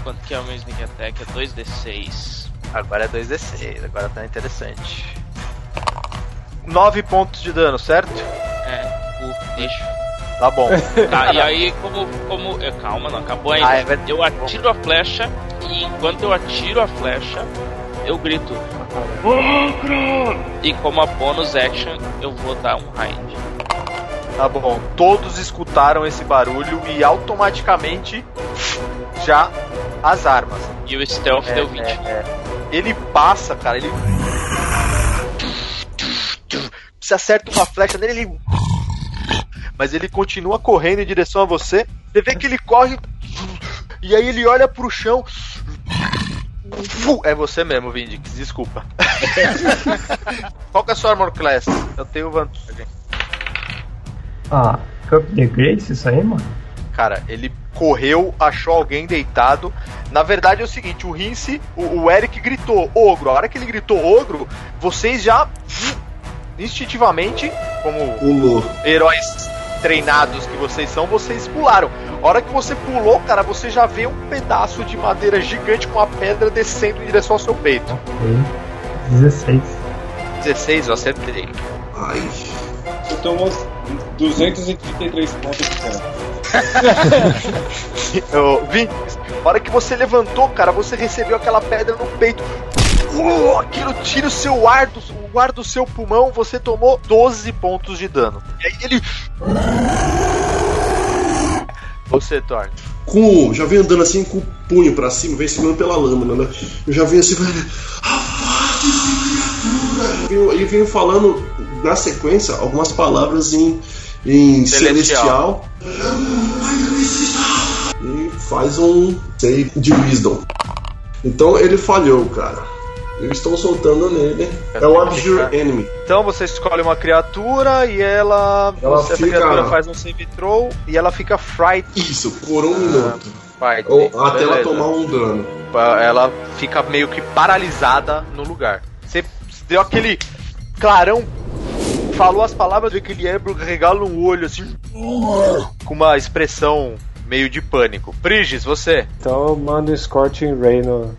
Quanto que é o meu sneak attack? É 2d6. Agora é 2d6, agora tá interessante. 9 pontos de dano, certo? Deixa. Tá bom. Tá, e aí, como. como é, calma, não acabou ainda. Ah, é verdade. eu atiro a flecha e enquanto eu atiro a flecha, eu grito. Ogro! E como a bonus action, eu vou dar um hide. Tá bom. Todos escutaram esse barulho e automaticamente já as armas. E o stealth É, deu 20. é, é. Ele passa, cara, ele. Você acerta uma flecha nele, ele. Mas ele continua correndo em direção a você. Você vê que ele corre. E aí ele olha pro chão. É você mesmo, Vindix, desculpa. Qual que é a sua armor class? Eu tenho vantagem. Ah, Cup the Grace, isso aí, mano? Cara, ele correu, achou alguém deitado. Na verdade é o seguinte, o Rince, o, o Eric gritou ogro. A hora que ele gritou ogro, vocês já instintivamente, como Pulou. heróis treinados que vocês são, vocês pularam. A hora que você pulou, cara, você já vê um pedaço de madeira gigante com uma pedra descendo em direção ao seu peito. Ok. 16. 16, eu acertei. Ai. Você tomou 233 pontos de dano. Eu, Vin, a hora que você levantou, cara, você recebeu aquela pedra no peito. Aquilo tira o seu ar do, o ar do seu pulmão, você tomou 12 pontos de dano. E aí ele. Você, Thor. Com, já vem andando assim com o punho pra cima, vem segurando pela lâmina, né? Eu já venho assim, velho. Afaste-se, criatura! E venho falando na sequência algumas palavras em, em Celestial. celestial. E faz um save de wisdom. Então ele falhou, cara. Eu estou soltando nele. É o Abjure Enemy. Então você escolhe uma criatura e ela. Ela você- fica- Essa criatura faz um save throw e ela fica fright. Isso, por um minuto. fright Ou até ela beleza. tomar um dano. ela fica meio que paralisada no lugar. Você deu aquele clarão, falou as palavras, vê que ele Ebro regala um olho assim, com uma expressão meio de pânico. Prigis, você. Então eu mando Scorching Ray no.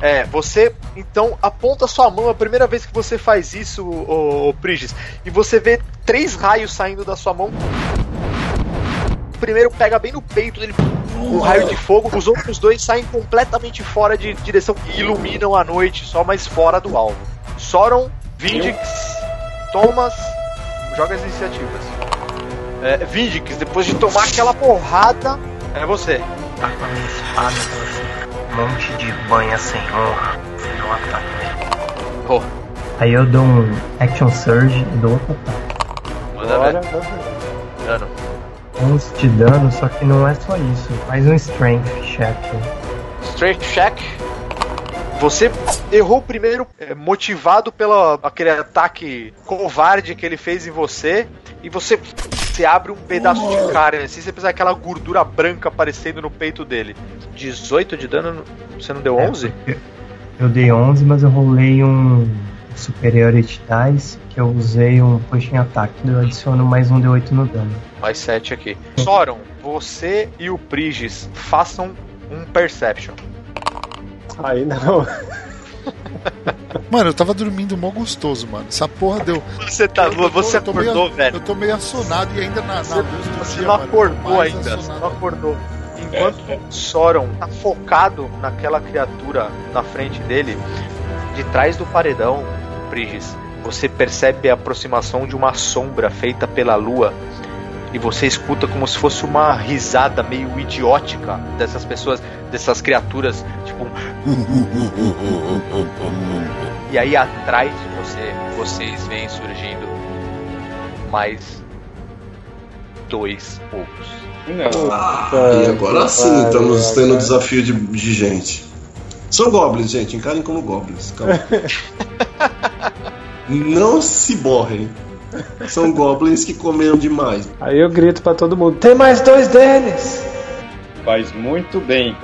É, você então aponta sua mão a primeira vez que você faz isso, ô, ô, Prigis, e você vê três raios saindo da sua mão. O primeiro pega bem no peito dele, um raio de fogo, os outros dois saem completamente fora de direção e iluminam a noite, só mais fora do alvo. Soron, Vindix, Thomas, joga as iniciativas. É, Vindix, depois de tomar aquela porrada, é você. Tá com a minha espada, então assim. Monte de banha sem honra. Não ataque. Oh, Aí eu dou um Action Surge e dou outro ataque. manda ver. Dano. 11 de dano, só que não é só isso. Faz um Strength check. Strength check. Você errou primeiro, é, motivado pelo aquele ataque covarde que ele fez em você, e você, você abre um pedaço de carne, assim, você precisa aquela gordura branca aparecendo no peito dele. 18 de dano, você não deu 11? Eu dei 11, mas eu rolei um Superiority Dice, que eu usei um Pushing Attack. Eu adiciono mais um D8 no dano. Mais 7 aqui. Soron, você e o Prigis façam um Perception. Aí não. Mano, eu tava dormindo mó gostoso, mano. Essa porra deu. Você tá, Eu tô- você eu tô acordou, meio- velho. Eu tô meio assonado e ainda na, na Você, luz do você dia, não mano, acordou ainda, você não acordou. Enquanto Soron tá focado naquela criatura na frente dele, de trás do paredão, Prigis, você percebe a aproximação de uma sombra feita pela lua. E você escuta como se fosse uma risada meio idiótica dessas pessoas, dessas criaturas, tipo. E aí atrás de você, vocês veem surgindo mais dois. Não. Ah, e agora sim estamos tendo um desafio de, de gente. São goblins, gente. Encarem como goblins. Calma. Não se borrem. São goblins que comeram demais. Aí eu grito pra todo mundo: tem mais dois deles! Faz muito bem.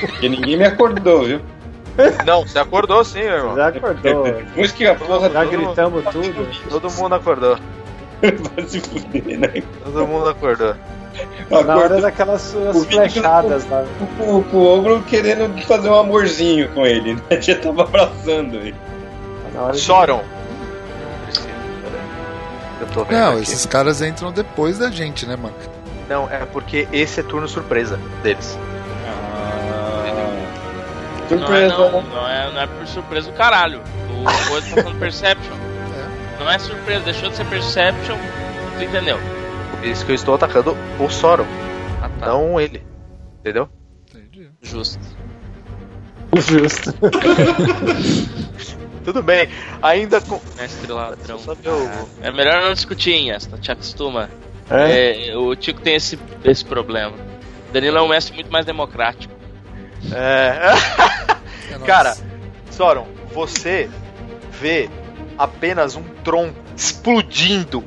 Porque ninguém me acordou, viu? Não, você acordou sim, meu irmão. Já acordou. Depois que a porra Já gritamos tudo. Todo mundo acordou. vai se fuder, né? Todo mundo acordou. Na hora Acordou daquelas suas flechadas lá. o, o ogro querendo fazer um amorzinho com ele, né? Já tava abraçando ele. Na hora de-. Eu tô vendo Não, aqui. esses caras entram depois da gente, né, mano? Não, é porque esse é turno surpresa deles. Não é, não, não é, não é por surpresa o caralho. O coisa tá falando Perception. Não é surpresa, deixou de ser Perception. Tu entendeu? Por isso que eu estou atacando o Soron. Ah, tá. Não ele. Entendeu? Justo. Justo. Tudo bem. Ainda com. Mestre ladrão. É melhor não discutir esta, te acostuma. É? É, o Tico tem esse, esse problema. Danilo é um mestre muito mais democrático. É. Cara, Soron, você vê apenas um tronco explodindo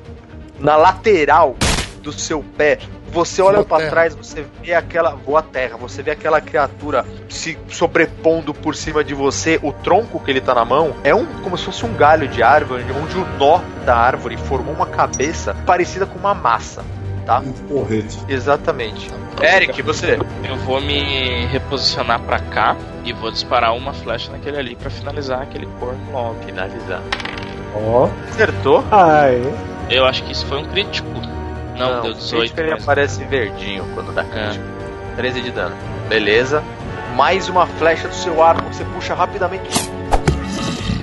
na lateral do seu pé. Você olha terra. trás, você vê aquela voa terra, você vê aquela criatura se sobrepondo por cima de você. O tronco que ele tá na mão é um como se fosse um galho de árvore, onde o nó da árvore formou uma cabeça parecida com uma massa, tá? Um porrete. Exatamente. Eric, você. Eu vou me reposicionar pra cá e vou disparar uma flecha naquele ali pra finalizar aquele corno logo. Finalizar. Ó. Acertou? Ai. Eu acho que isso foi um crítico. Não, deu 18. crítico, ele aparece verdinho quando dá crítico. 13 de dano. Beleza. Mais uma flecha do seu arco que você puxa rapidamente.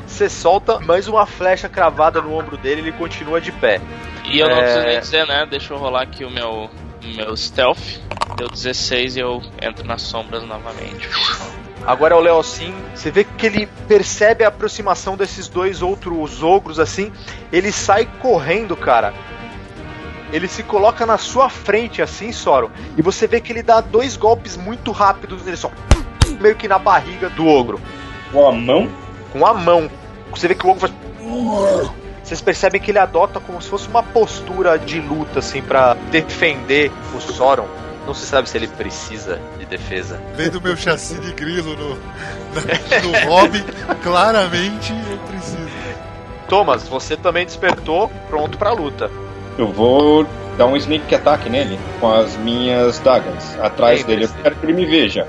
Você solta mais uma flecha cravada no ombro dele ele continua de pé. E eu não É. preciso nem dizer, né? Deixa eu rolar aqui o meu, meu stealth. Deu 16 e eu entro nas sombras novamente. Agora é o Leocin. Você vê que ele percebe a aproximação desses dois outros ogros assim. Ele sai correndo, cara. Ele se coloca na sua frente assim, Soro. E você vê que ele dá dois golpes muito rápidos nele só. Meio que na barriga do ogro. Com a mão? Com a mão. Você vê que o ogro faz. Vocês percebem que ele adota como se fosse uma postura de luta, assim, pra defender o Soron. Não se sabe se ele precisa de defesa. Vendo meu chassi de grilo no, na- no hobby, claramente eu preciso. Thomas, você também despertou, pronto pra luta. Eu vou dar um sneak attack nele com as minhas dagas atrás dele. Eu quero que ele me veja.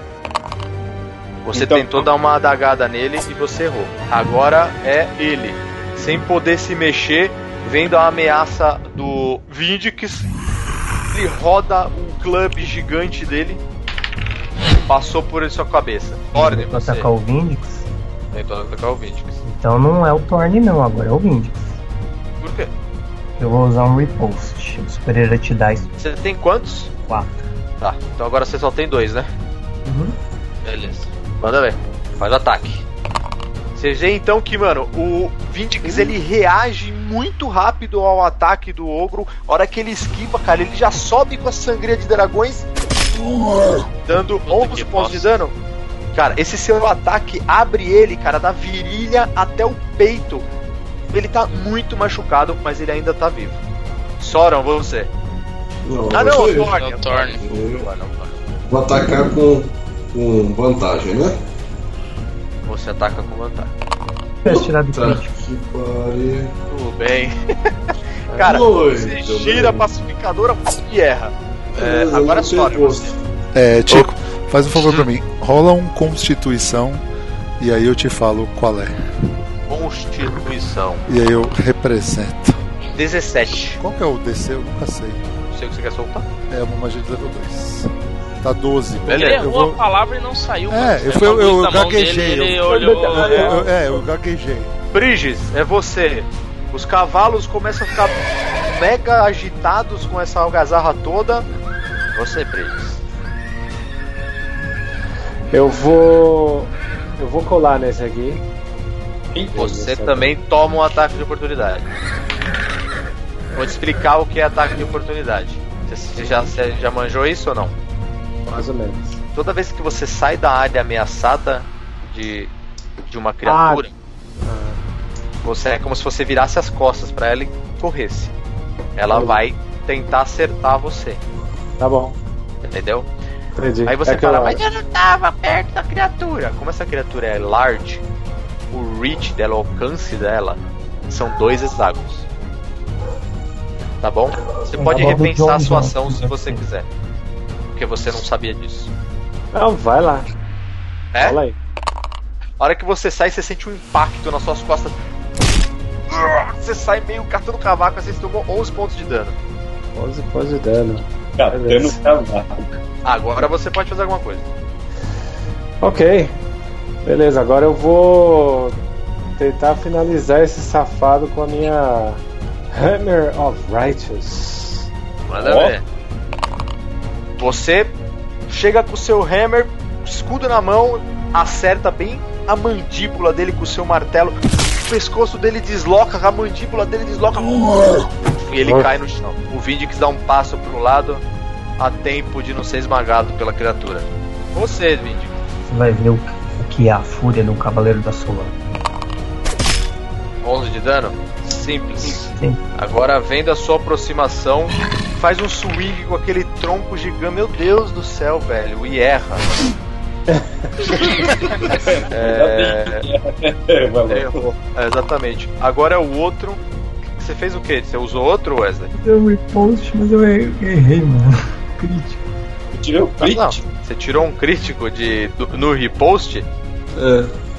Você Então- tentou dar uma adagada nele e você errou. Agora é ele. Sem poder se mexer, vendo a ameaça do Vindix, ele roda o clube gigante dele. Passou por sua cabeça. Ordem, Vou você. atacar o Vindix. Tentou atacar o Vindix. Então não é o Thorn não, agora é o Vindix. Por quê? Eu vou usar um Repost. Superiority Dice Você tem quantos? 4. Tá, então agora você só tem dois, né? Uhum. Beleza. Manda ver. Faz o ataque. Você vê então que, mano, o Vindix ele reage muito rápido ao ataque do ogro. A hora que ele esquiva, cara, ele já sobe com a sangria de dragões, dando 11 pontos de dano. Cara, esse seu ataque abre ele, cara, da virilha até o peito. Ele tá muito machucado, mas ele ainda tá vivo. Soron, você. Não, Ah, não, o eu. Thorn. É o Thorn. Eu Vou atacar com, com vantagem, né? Você ataca com vantagem. Tivesse tirado Tá. crítico. Que pariu. Tudo bem. Cara, você gira a pacificadora e erra. É, Eu agora sei sobe você. É, Tico, faz um favor pra mim. Rola um Constituição e aí eu te falo qual é. Constituição. E aí eu represento. 17. Qual que é o DC? Eu nunca sei. Não sei o que você quer soltar. É uma magia de level 2. Tá 12. Ele Beleza, errou eu vou- a palavra e não saiu. É, eu, fui, eu, eu mão gaguejei. dele, ele eu, olhou. eu- eu- é, eu gaguejei. Briges, é você. Os cavalos começam a ficar mega agitados com essa algazarra toda. Você, Briges. Eu vou. Eu vou colar nesse aqui. Você também toma um ataque de oportunidade. Vou te explicar o que é ataque de oportunidade. Você, já, você já manjou isso ou não? Mais ou menos. Toda vez que você sai da área ameaçada de, de uma criatura, você é como se você virasse as costas pra ela e corresse. Ela vai tentar acertar você, Tá bom. entendeu? Entendi. Aí você É fala, eu- mas eu não tava perto da criatura. Como essa criatura é large, o reach dela, o alcance dela, são dois hexágonos. Tá bom? Você É pode do repensar a sua ação se você quiser. Porque você não sabia disso. Não, vai lá. É? Fala aí. A hora que você sai, você sente um impacto nas suas costas. Você sai meio catando cavaco, assim, você tomou 11 pontos de dano. 11 pontos de dano. Catando cavaco. Agora você pode fazer alguma coisa. Ok. Beleza, agora eu vou tentar finalizar esse safado com a minha Hammer of Righteous. Manda ver. Você chega com o seu hammer, escudo na mão, acerta bem a mandíbula dele com o seu martelo. O pescoço dele desloca, a mandíbula dele desloca. E ele cai no chão. O Vindix dá um passo pro lado a tempo de não ser esmagado pela criatura. Você, Vindix. Você vai ver o, o que é a fúria do Cavaleiro da Solar. 11 de dano? Simples. Sim. Agora vendo a sua aproximação, faz um swing com aquele tronco gigante. Meu Deus do céu, velho. E erra. é... É, exatamente. Agora é o outro. Você fez o quê? Você usou outro, Wesley? Um repost, mas eu errei, mano. Crítico. Tirou o Ah, crit. não. Você tirou um crítico de, do- no repost?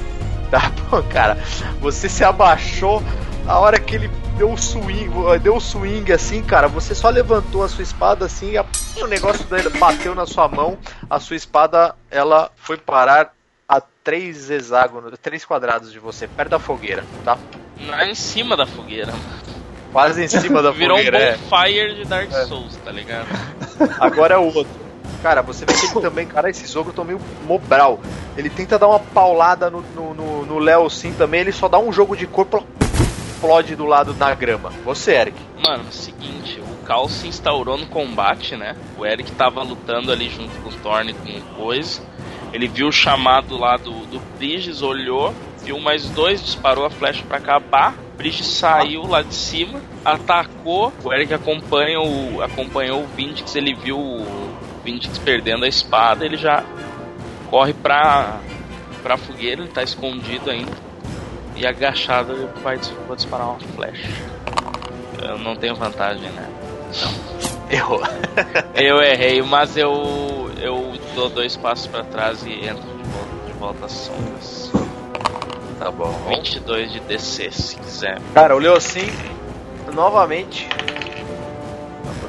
Tá bom, cara. Você se abaixou a hora que ele deu o swing, deu o swing assim, cara. Você só levantou a sua espada assim, e o negócio dele bateu na sua mão. A sua espada, ela foi parar a três hexágonos, três quadrados de você, perto da fogueira, tá? Lá em cima da fogueira. Quase em cima da Virou fogueira. um é. bonfire de Dark Souls, tá ligado? Agora é o outro. Cara, você vê que ele também, cara, esses ogros estão meio mobral. Ele tenta dar uma paulada no no- no no Léo sim também, ele só dá um jogo de corpo explode do lado na grama. Você, Eric. Mano, seguinte, o caos se instaurou no combate, né? O Eric tava lutando ali junto com o Thorne com o Coisa. Ele viu o chamado lá do, do olhou, viu mais dois, disparou a flecha pra acabar. Briges saiu lá de cima, atacou. O Eric acompanha o, acompanhou o Vindix, ele viu o Vindix perdendo a espada, ele já corre pra, pra fogueira, ele tá escondido ainda. E agachado ele vai vou disparar uma flecha. Eu não tenho vantagem, né? Errou. Eu errei, mas eu eu dou dois passos pra trás e entro de volta, de volta às sombras. Tá bom. 22 de DC, se quiser. Cara, o Leocin, novamente.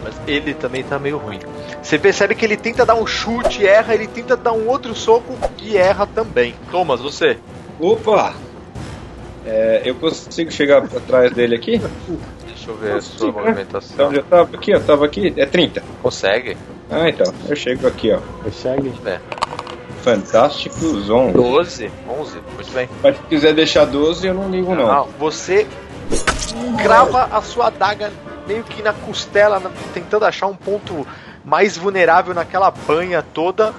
Mas ele também tá meio ruim. Você percebe que ele tenta dar um chute, erra, ele tenta dar um outro soco e erra também. Thomas, você. Opa! É, eu consigo chegar pra trás dele aqui? Deixa eu ver a sua né? movimentação. Então já tava aqui, ó. Tava aqui. É 30. Consegue? Ah, então. Eu chego aqui, ó. Consegue? É. Fantástico Zone. 12, 11, muito bem. Mas se quiser deixar 12, eu não ligo, não. Ah, você crava a sua adaga meio que na costela, tentando achar um ponto mais vulnerável naquela banha toda.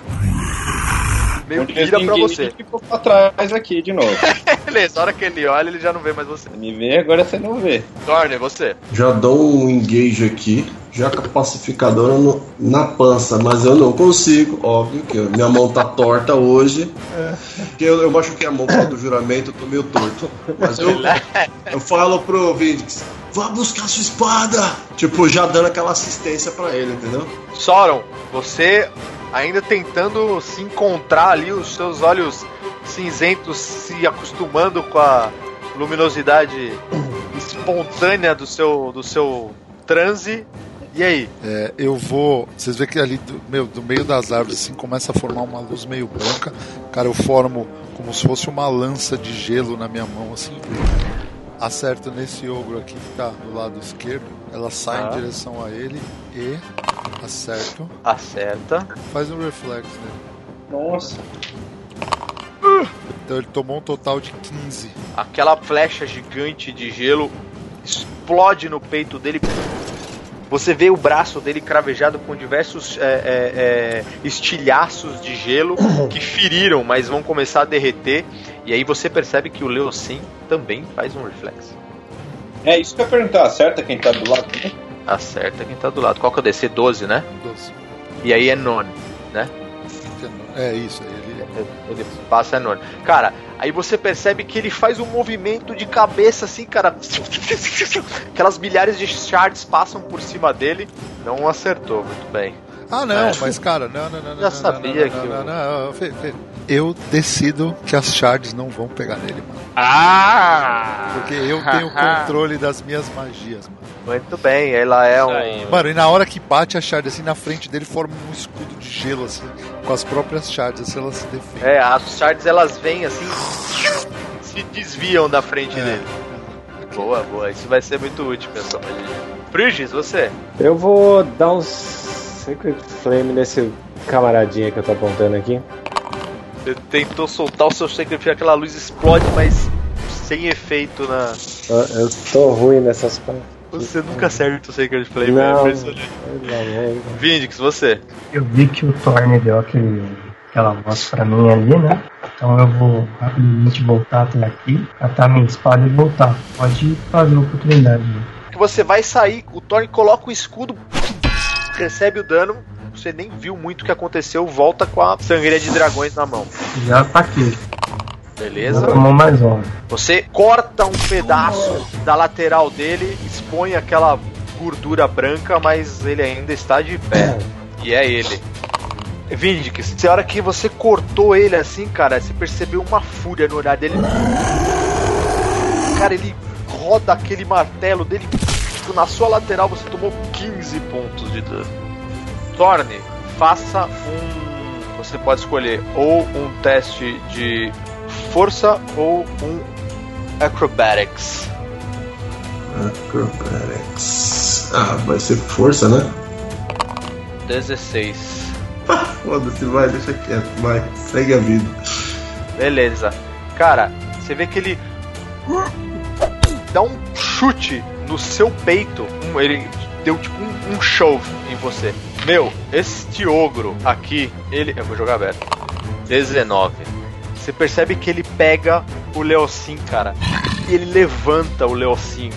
Meio Onde vira pra você. ficou pra trás aqui de novo. Beleza, a hora que ele olha, ele já não vê mais você. Me vê, agora você não vê. Dorne, você. Já dou um engage aqui, já com a pacificadora no- na pança, mas eu não consigo, óbvio que minha mão tá torta hoje. Porque eu, eu machuquei a mão por causa do juramento, eu tô meio torto. Mas eu, eu falo pro Vindix, vá buscar sua espada! Tipo, já dando aquela assistência pra ele, entendeu? Soron, você ainda tentando se encontrar ali, os seus olhos cinzentos se acostumando com a luminosidade espontânea do seu, do seu transe. E aí? É, eu vou. Vocês veem que ali do, meu, do meio das árvores assim começa a formar uma luz meio branca. Cara, eu formo como se fosse uma lança de gelo na minha mão, assim. Acerto nesse ogro aqui que tá do lado esquerdo. Ela sai Ah. em direção a ele e acerto. Acerta. Faz um reflexo nele. Nossa. Então ele tomou um total de 15. Aquela flecha gigante de gelo explode no peito dele. Você vê o braço dele cravejado com diversos é, é, é, estilhaços de gelo que feriram, mas vão começar a derreter. E aí você percebe que o Leocin também faz um reflexo. É isso que eu ia perguntar. Acerta quem tá do lado também? Acerta quem tá do lado. Qual que é o DC? 12, né? 12. E aí é non, né? É isso aí. Ele, passa é non. Cara, aí você percebe que ele faz um movimento de cabeça assim, cara. Aquelas milhares de shards passam por cima dele. Não acertou, muito bem. Ah, não, mas cara, não, não, não. Já não, sabia não, que não, não, não, Fê, Fê, Eu decido que as shards não vão pegar nele, mano. Ah! Porque eu tenho controle das minhas magias, mano. Muito bem, ela é um. Mano, e na hora que bate a shard assim na frente dele, forma um escudo de gelo, assim, com as próprias shards, assim ela se defende. É, as shards elas vêm assim, se desviam da frente dele. Boa, boa, isso vai ser muito útil, pessoal. Frigis, você? Eu vou dar uns Secret Flame nesse camaradinha que eu tô apontando aqui. Você tentou soltar o seu Secret Flame, aquela luz explode, mas sem efeito na. Eu, eu tô ruim nessas partes. Você nunca acerta o Secret Flame, é Não. impressionante. Vindix, você? Eu vi que o Thorne deu aquele, aquela voz pra mim ali, né? Então eu vou rapidamente voltar até aqui, catar minha espada e voltar. Pode fazer a oportunidade. né? Que você vai sair, o Thorne coloca o escudo, recebe o dano, você nem viu muito o que aconteceu, volta com a sangria de dragões na mão. Já ataquei. Beleza? Já tomou mais um. Você corta um pedaço da lateral dele, expõe aquela gordura branca, mas ele ainda está de pé. E é ele. Vindix, na hora que você cortou ele assim, cara, você percebeu uma fúria no olhar dele. Cara, ele roda aquele martelo dele. Na sua lateral você tomou 15 pontos de dano. Torne, faça um. Você pode escolher ou um teste de força ou um acrobatics. Acrobatics. Ah, vai ser força, né? 16. Foda-se, vai, deixa quieto, vai, segue a vida. Beleza. Cara, você vê que ele dá um chute no seu peito. Ele deu tipo um, um shove em você. Meu, este ogro aqui, ele. Eu vou jogar aberto. 19. Você percebe que ele pega o Leocin, cara. E ele levanta o Leocin.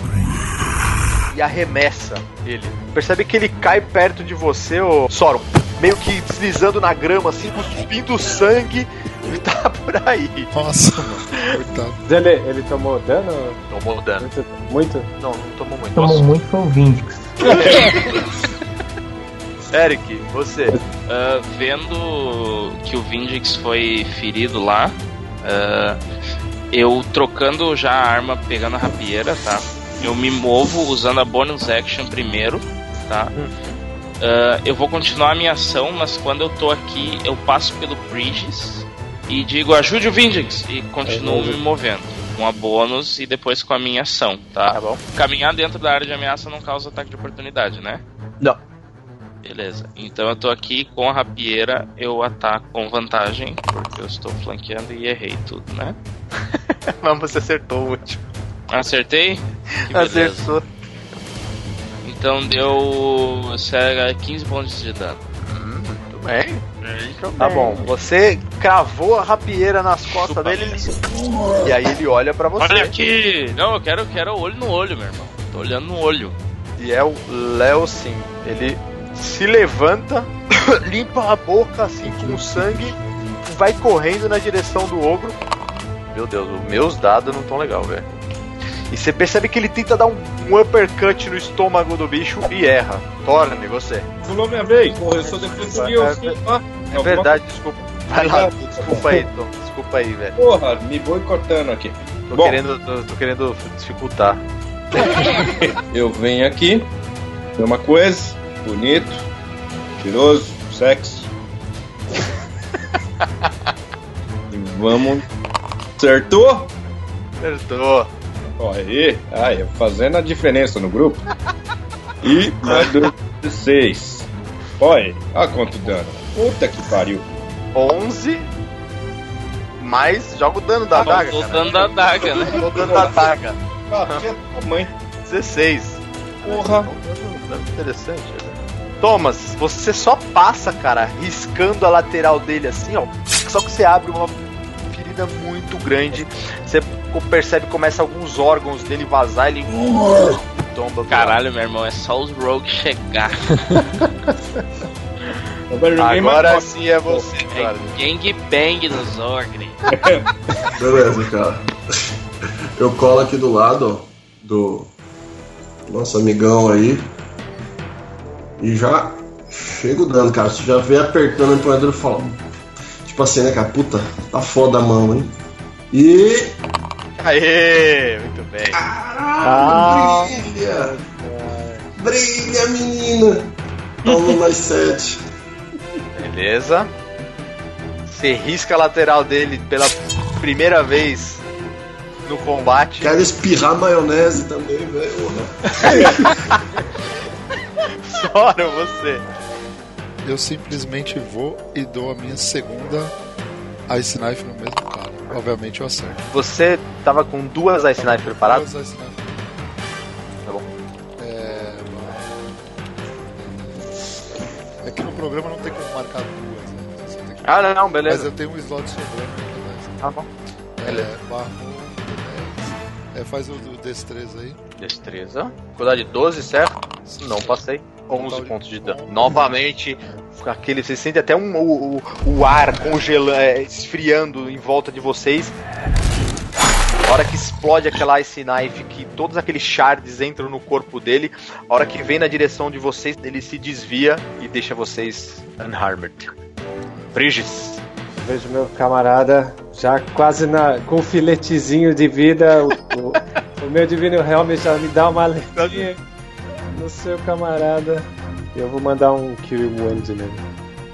E arremessa ele. Percebe que ele cai perto de você, ô Soron. Meio que deslizando na grama, assim, cuspindo sangue. E tá por aí. Nossa, mano. Coitado. Ele, ele tomou dano? Tomou dano. Muito? muito? Não, não tomou muito. Tomou muito foi o Vindix. Eric, você. Ah, vendo que o Vindix foi ferido lá, ah, eu trocando já a arma, pegando a rapieira, tá? Eu me movo usando a bonus action primeiro, tá? Ah, eu vou continuar a minha ação, mas quando eu tô aqui, eu passo pelo Bridges e digo ajude o Vindix e continuo me movendo. Com a bônus e depois com a minha ação, tá? Tá bom. Caminhar dentro da área de ameaça não causa ataque de oportunidade, né? Não. Beleza. Então eu tô aqui com a rapieira, eu ataco com vantagem, porque eu estou flanqueando e errei tudo, né? Mas você acertou o último. Acertei? Acertou. Então deu cega 15 pontos de dano. Muito bem. Tá bom, você cravou a rapieira nas costas dele ele- e aí ele olha pra você. Olha aqui! Não, eu quero, quero olho no olho, meu irmão. Tô olhando no olho. E é o Léo Sim. Ele se levanta, limpa a boca assim com sangue, vai correndo na direção do ogro. Meu Deus, os meus dados não tão legal, velho. E você percebe que ele tenta dar um, um uppercut no estômago do bicho e erra. Torne, você. Pulou minha vez. Porra, eu sou defensor eu É, sou. Ah, É verdade, desculpa. Vai lá, desculpa aí, Tom. Desculpa aí, velho. Porra, me boicotando aqui. Tô Bom. querendo, tô, tô querendo dificultar. Eu venho aqui, tem uma coisa, bonito, cheiroso, sexy. e vamos. Acertou? Acertou. Aí, aí, fazendo a diferença no grupo. E mais dois, 16. Olha, olha quanto dano. Puta que pariu. 11 mais joga o dano da adaga. o cara. dano da adaga, né? O dano da adaga. Ah, tamanho. 16. Porra. Um dano interessante. né? Thomas, você só passa, cara, riscando a lateral dele assim, ó. Só que você abre uma ferida muito grande. Você percebe que começa alguns órgãos dele vazar, ele tomba. Caralho, meu irmão, é só os rogues chegar. Agora sim é você, cara. Gangbang nos ogres. Beleza, cara. Eu colo aqui do lado ó, do nosso amigão aí. E já chega o dano, cara. Você já vê apertando a empunhadura e fala. Tipo assim, né, cara? Puta, tá foda a mão, hein? E. Aê, muito bem. Caralho, brilha! Brilha, menina! Toma mais sete. Beleza. Você risca a lateral dele pela primeira vez no combate. Quero espirrar maionese também, velho. Sora você. Eu simplesmente vou e dou a minha segunda Ice Knife no mesmo cara. Obviamente eu acerto. Você tava com duas Ice Knife preparadas? Duas Ice Knife. Tá bom. É... é que no programa não tem como marcar duas. Né? Que- Ah, não, beleza. Mas eu tenho um slot sobrando. Tá bom. É, barro 10. É, faz o, o destreza aí. Destreza. Cuidado de 12, certo? Não passei. 11 pontos de dano. Novamente, aquele, você sente até um, o, o, ar congelando, é, esfriando em volta de vocês. A hora que explode aquela Ice Knife, que todos aqueles shards entram no corpo dele, a hora que vem na direção de vocês, ele se desvia e deixa vocês unharmed. Briges. Vejo meu camarada já quase na, com um filetezinho de vida. O, o, o meu Divino Helm já me dá uma alertinha no seu camarada. Eu vou mandar um Kill Wound nele.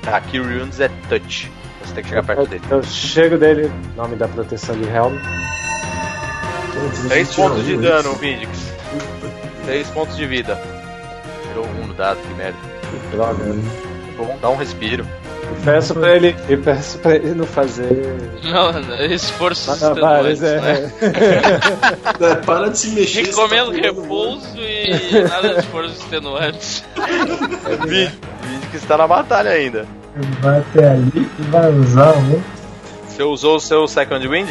Tá, Key Runes é touch. Você tem que chegar perto dele. Eu chego dele, nome da proteção de Helm. 3 pontos de dano, Vindix. 3 pontos de vida. Tirou um no dado, que merda. Droga. Bom, dá um respiro. Peço pra ele, e peço pra ele não fazer. Não, esforços extenuantes, é. né? É, para de se mexer. Recomendo tá repouso e nada de esforços extenuantes. Vindix está na batalha ainda. Vai até ali e vai usar um. Você usou o seu Second Wind?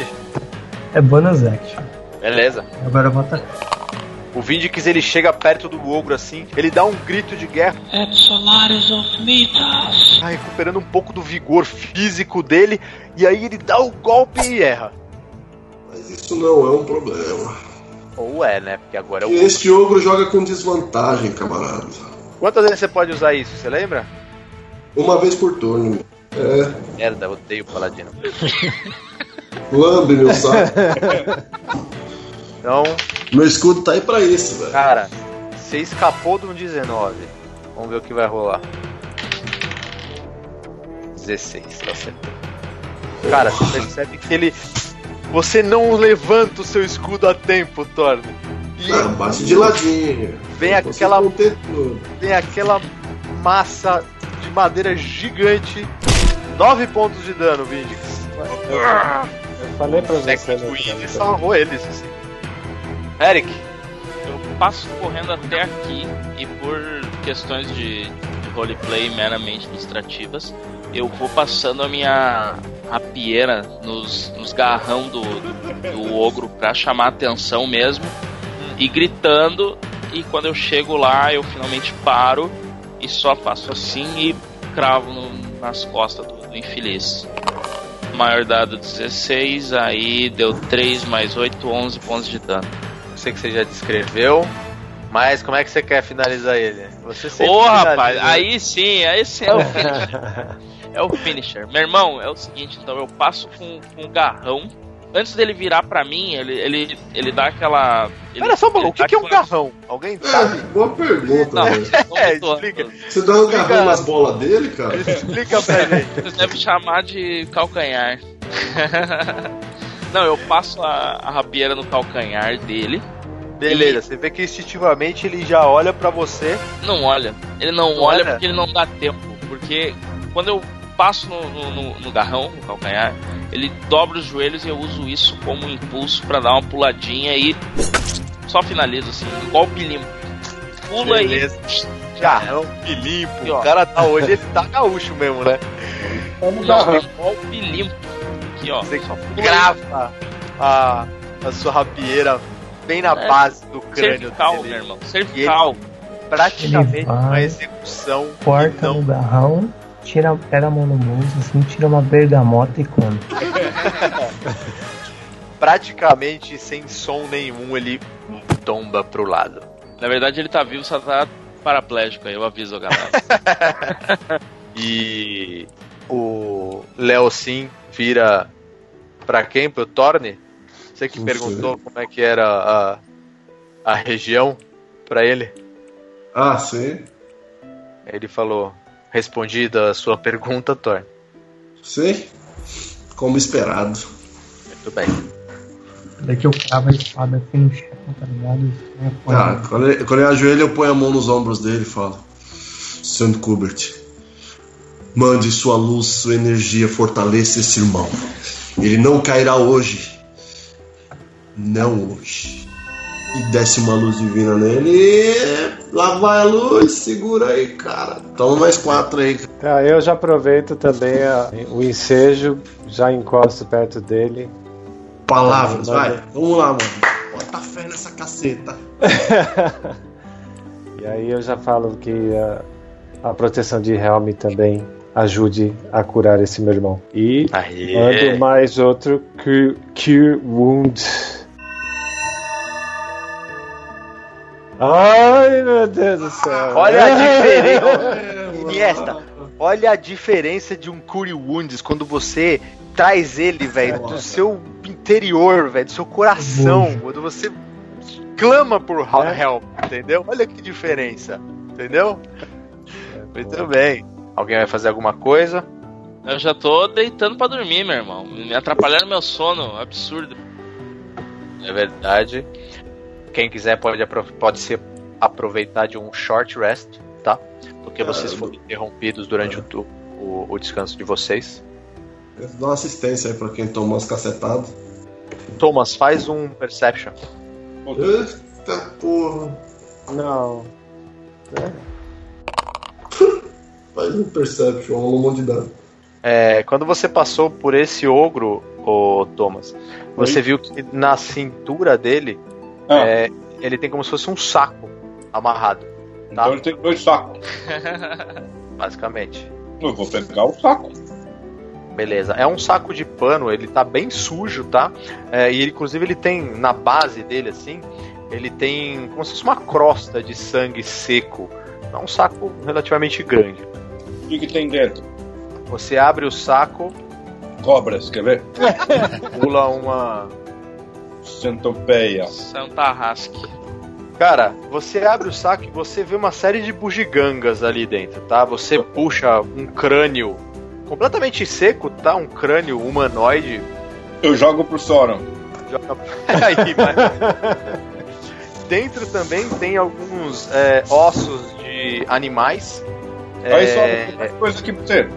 É bonus action. Beleza. Agora eu vou atacar. O Vindix ele chega perto do ogro assim, ele dá um grito de guerra, Absolares of Mitas. tá recuperando um pouco do vigor físico dele, e aí ele dá o golpe e erra. Mas isso não é um problema. Ou é, né? Porque agora é E o. este ogro joga com desvantagem, camarada. Quantas vezes você pode usar isso? Você lembra? Uma vez por turno. É, Merda, eu odeio o Paladino. lambe meu saco. Então, meu escudo tá aí pra isso, velho. cara, você escapou de um 19. Vamos ver o que vai rolar. 16, tá certo. Cara, você percebe que ele. Você não levanta o seu escudo a tempo, Thorne. E Ah, bate de ladinho. Vem aquela- tem aquela massa de madeira gigante. 9 pontos de dano, Vindix. Eu falei pra você. Né, cara? salvou eles. Assim. Eric, Eu passo correndo até aqui e por questões de, de roleplay meramente ilustrativas, eu vou passando a minha rapieira nos, nos garrão do, do, ogro pra chamar atenção mesmo e gritando. E quando eu chego lá, eu finalmente paro e só faço assim e cravo no- nas costas do, do infeliz. Maior dado 16, aí deu 3 mais 8, 11 pontos de dano. Sei que você já descreveu, mas como é que você quer finalizar ele? Você sempre Ô finaliza, rapaz, né? aí sim, aí sim é o finisher. é o finisher. Meu irmão, é o seguinte, então eu passo com, com o garrão. Antes dele virar pra mim, ele, ele, ele dá aquela. Ele, Pera só, ele o que, que é um aquela- garrão? Alguém É, sabe? boa pergunta, Não, velho. É, explica. Você dá um Explica- nas bolas dele, cara? Explica pra gente. Vocês devem chamar de calcanhar. Não, eu passo a, a rapieira no calcanhar dele. Beleza, você vê que instintivamente ele já olha pra você. Não olha. Ele não, Não olha olha? porque ele não dá tempo. Porque quando eu passo no, no, no- no garrão, no calcanhar, ele dobra os joelhos e eu uso isso como impulso pra dar uma puladinha e só finalizo assim, golpe limpo. Pula Beleza. e. Garrão, que limpo. Aqui, ó. O cara tá hoje, ele tá gaúcho mesmo, né? Não, é golpe limpo. Aqui, ó. Você grava a, a sua rapieira bem na É. base do crânio cervical, meu dele. irmão. Cervical. Praticamente uma execução. Corta no garrão, tira, pega a mão no bolso, assim, tira uma bergamota e come. praticamente sem som nenhum, ele tomba pro lado. Na verdade, ele tá vivo, só tá paraplégico aí, eu aviso a galera. E o Léo Sim vira pra quem? Pro Torne? Você que Não perguntou como é que era a, a região pra ele. Ah, sim. Ele falou: respondida a sua pergunta, Torne. Sim. Como esperado. Muito bem. Daqui eu cravo a espada assim no chão, tá ligado? É, Ah, quando ele, quando ele ajoelha, eu ponho a mão nos ombros dele e falo: Santo Kubert, mande sua luz, sua energia, fortaleça esse irmão. Ele não cairá hoje. Não hoje. E desce uma luz divina nele. E lá vai a luz, segura aí, cara. Toma mais quatro aí. Tá, eu já aproveito também a- o ensejo, já encosto perto dele. Palavras, Manda- vai. Vamos lá, mano. Bota fé nessa caceta. E aí eu já falo que a, a proteção de Helm também ajude a curar esse meu irmão. E Aê. mando mais outro Cure, cure Wound. Ai meu Deus do céu! Olha a diferença. Iniesta, olha a diferença de um Cure Wounds quando você traz ele, velho, do seu interior, velho, do seu coração, quando você clama por help, entendeu? Olha que diferença, entendeu? Muito bem. Alguém vai fazer alguma coisa? Eu já tô deitando pra dormir, meu irmão. Me atrapalharam meu sono, absurdo. É verdade. Quem quiser pode, pode se aproveitar de um short rest, tá? Porque vocês foram interrompidos durante o, o, o descanso de vocês. Dá uma assistência aí pra quem tomou as cacetadas. Thomas, faz um perception. Eita porra. Não. Faz um perception, rola um monte de dano. É, quando você passou por esse ogro, ô Thomas, você viu que na cintura dele Ah. é, ele tem como se fosse um saco amarrado. Tá? Então ele tem dois sacos. Basicamente. Eu vou pegar o saco. Beleza. É um saco de pano, ele tá bem sujo, tá? É, e ele, inclusive ele tem na base dele assim, ele tem como se fosse uma crosta de sangue seco. É um saco relativamente grande. O que, que tem dentro? Você abre o saco, Cobras, quer ver? pula uma Centopeia. Santa Rasque. Cara, você abre o saco e você vê uma série de bugigangas ali dentro, tá? Você puxa um crânio completamente seco, tá? Um crânio humanoide. Eu jogo pro Soron. Joga aí, mas... Dentro também tem alguns é, ossos de animais. Aí, É, mais coisa aqui pra você.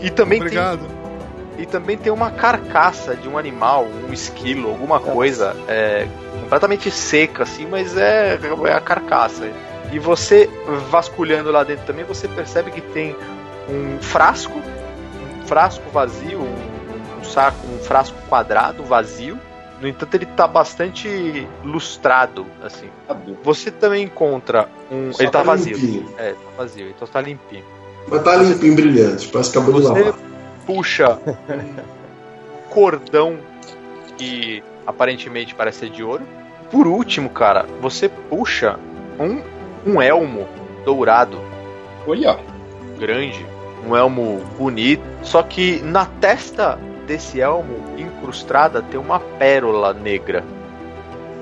E também Obrigado. tem e também tem uma carcaça de um animal, um esquilo, alguma coisa é, completamente seca assim, mas é, é a carcaça. E você vasculhando lá dentro também, você percebe que tem um frasco, um frasco vazio, um, um saco, um frasco quadrado vazio. No entanto, ele tá bastante lustrado, assim. Você também encontra um. Só ele tá tá vazio. limpinho. É, tá vazio, então tá limpinho. Mas tá limpinho, brilhante. Parece que acabou de Você lavar. puxa um cordão que aparentemente parece ser de ouro. Por último, cara, você puxa um, um elmo dourado. Olha. Grande. Um elmo bonito. Só que na testa desse elmo, incrustada, tem uma pérola negra.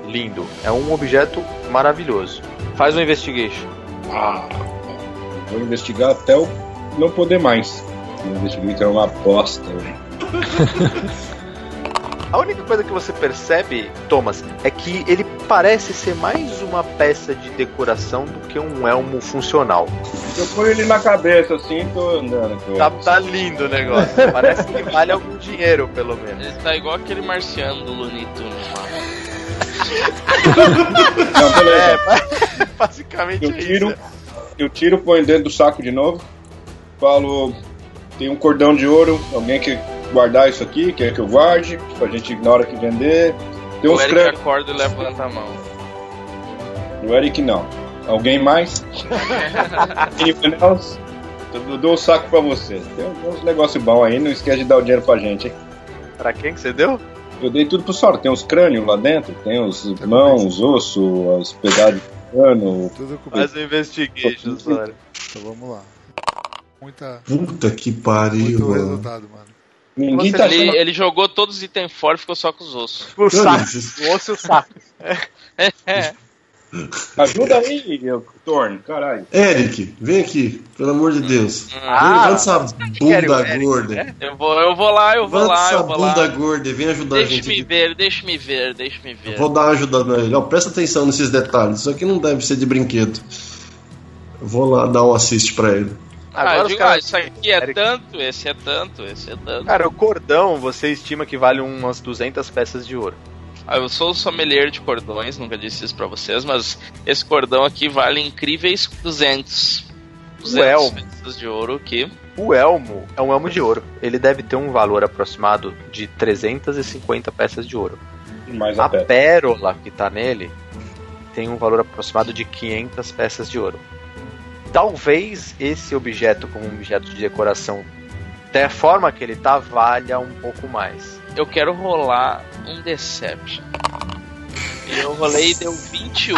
Lindo. É um objeto maravilhoso. Faz um investigation. Ah, vou investigar até eu não poder mais. O investigate é uma bosta. A única coisa que você percebe, Thomas, é que ele parece ser mais uma peça de decoração do que um elmo funcional. Eu ponho ele na cabeça assim tô andando. Tá, tá lindo o negócio. Parece que vale algum dinheiro, pelo menos. Ele tá igual aquele marciano do Looney Tunes lá. Não, beleza. É, basicamente Eu é tiro, isso. eu tiro, ponho dentro do saco de novo. Falo, tem um cordão de ouro, alguém quer guardar isso aqui, quer que eu guarde, pra gente na hora que vender. Tem o uns Eric crânios. acorda e levanta a mão. O Eric não. Alguém mais? Anyone else? Eu dou um saco pra você. Tem uns negócios bons aí, não esquece de dar o dinheiro pra gente, hein? Pra quem que você deu? Eu dei tudo pro Sora. Tem uns crânios lá dentro, tem os mãos, os ossos, os pedaços Mano, Tudo comigo. Faz um investigation, Zora. Então vamos lá. Muita, Puta que muito pariu, mano. resultado, mano. Ninguém Você tá Ele, achando. ele jogou todos os itens fora e ficou só com os ossos. O saco, o osso e o saco. Ajuda aí, Torn, caralho. Eric, vem aqui, pelo amor de Deus. Ah, Levanta essa bunda Eric, gorda. né? Eu vou, eu vou lá, eu vou Levanta lá, essa eu vou lá. bunda gorda e vem ajudar a gente Deixa-me aqui. ver, deixa-me ver, deixa-me ver. Vou dar uma ajuda nele. Ó, presta atenção nesses detalhes. Isso aqui não deve ser de brinquedo. Eu vou lá dar um assist pra ele. Ah, Agora os digo, caras- ah, isso aqui é Eric. tanto, esse é tanto, esse é tanto. Cara, o cordão você estima que vale umas 200 peças de ouro. Ah, eu sou sommelier de cordões, nunca disse isso pra vocês, mas esse cordão aqui vale incríveis 200. 200 elmo. peças de ouro que O elmo é um elmo de ouro. Ele deve ter um valor aproximado de 350 peças de ouro. Mais A a pé. pérola que tá nele tem um valor aproximado de 500 peças de ouro. Talvez esse objeto, como um objeto de decoração, da forma que ele tá, valha um pouco mais. eu quero rolar um Deception. Eu rolei e deu 21.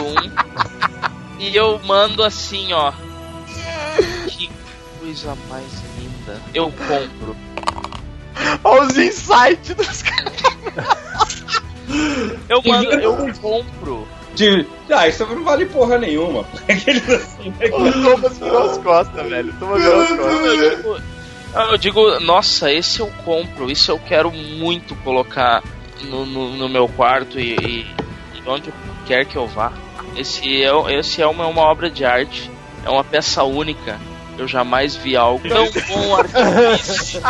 E eu mando assim, ó. Que coisa mais linda. Eu compro. Olha os insights dos caras. Eu mando, eu compro. De- Ah, isso não vale porra nenhuma. Aqueles assim, né? O Thomas virou as costas, velho. O Thomas virou as costas. Eu digo, ah, eu digo, nossa, esse eu compro, isso eu quero muito colocar no, no, no meu quarto e, e, e onde quer que eu vá. Esse é, esse é uma, uma obra de arte, é uma peça única. Eu jamais vi algo tão bom artifício.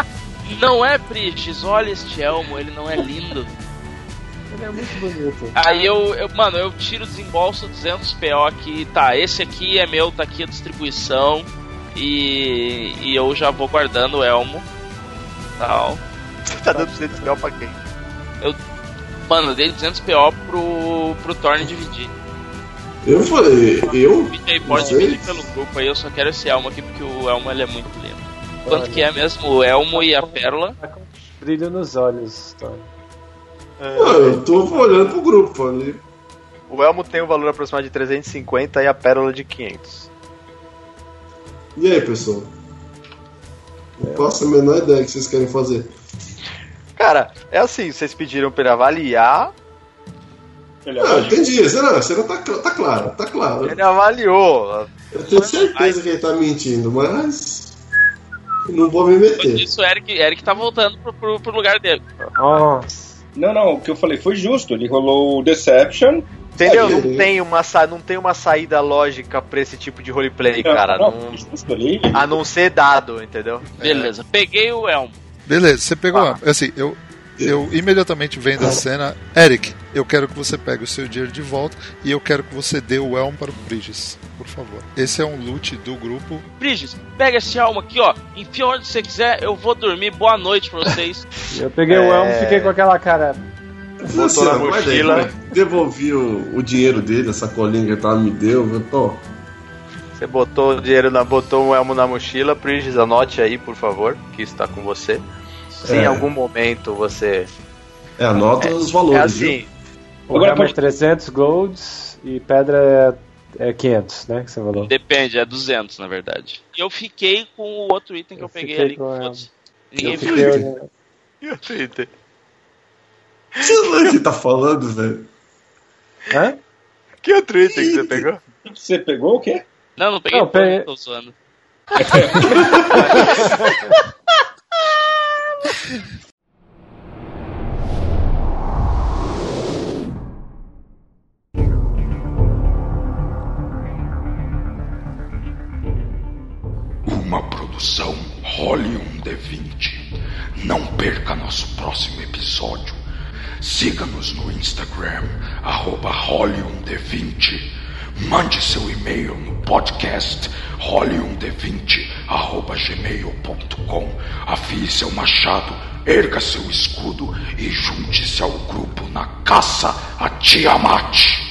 Não é, Pristes? Olha este elmo, ele não é lindo. Ele é muito bonito. Aí eu, eu, mano, eu tiro, desembolso 200 PO aqui, tá, esse aqui é meu, tá aqui a distribuição. E, e eu já vou guardando o elmo. Tal. Tá dando 200 mil pra quem? Mano, eu dei 200 PO pro, pro Thorne dividir. Eu falei, eu? Pode dividir pelo grupo aí, eu só quero esse elmo aqui porque o elmo ele é muito lindo. Quanto que é mesmo o elmo e a pérola? Brilho nos olhos, Ah, eu tô olhando pro grupo ali. O elmo tem um valor aproximado de 350 e a pérola de 500. E aí, pessoal? Não faço a menor ideia do que vocês querem fazer. Cara, é assim, vocês pediram pra ele avaliar, Ele Ah, entendi. Será? Será tá, tá claro, tá claro. ele avaliou. Eu tenho certeza que ele tá mentindo, mas. Não vou me meter. Isso, o Eric, Eric tá voltando pro, pro, pro lugar dele. Nossa. Não, não, o que eu falei foi justo. Ele rolou o Deception. Entendeu? Não tem, uma, sa- não tem uma saída lógica pra esse tipo de roleplay, cara. não, Não- foi justo ali. a não ser dado, entendeu? Beleza, peguei o elmo. Beleza, você pegou. Ah. Assim, eu, eu imediatamente vendo a cena. Eric, eu quero que você pegue o seu dinheiro de volta e eu quero que você dê o elmo para o Bridges, por favor. Esse é um loot do grupo. Bridges, pega esse elmo aqui, ó. Enfia onde você quiser, eu vou dormir. Boa noite pra vocês. Eu peguei o elmo e fiquei com aquela cara. Botou Botou na mochila. Devolvi o, o dinheiro dele, a sacolinha que ele tava, me deu. Eu, Ó, Você botou o dinheiro na. botou o elmo na mochila, Prigis, anote aí, por favor, que isso tá com você. Se em É. algum momento você. é, anota os É valores. assim, O Agora é pode- 300 golds e pedra é, é 500, né? Que você falou. Depende, é 200 na verdade. E eu fiquei com o outro item que eu, Eu peguei ali. com. Ninguém Eu viu. fiquei. E o Twitter? viu? Você não é que tá falando, velho? Hã? Que o Twitter que você pegou? Você pegou o quê? Não, não peguei Não, peguei- tô zoando. Uma produção Role um D20. Não perca nosso próximo episódio. Siga-nos no Instagram, arroba Role um D20. Mande seu e-mail no podcast role1d20 arroba gmail.com. Afie seu machado, erga seu escudo e junte-se ao grupo na caça a Tiamat.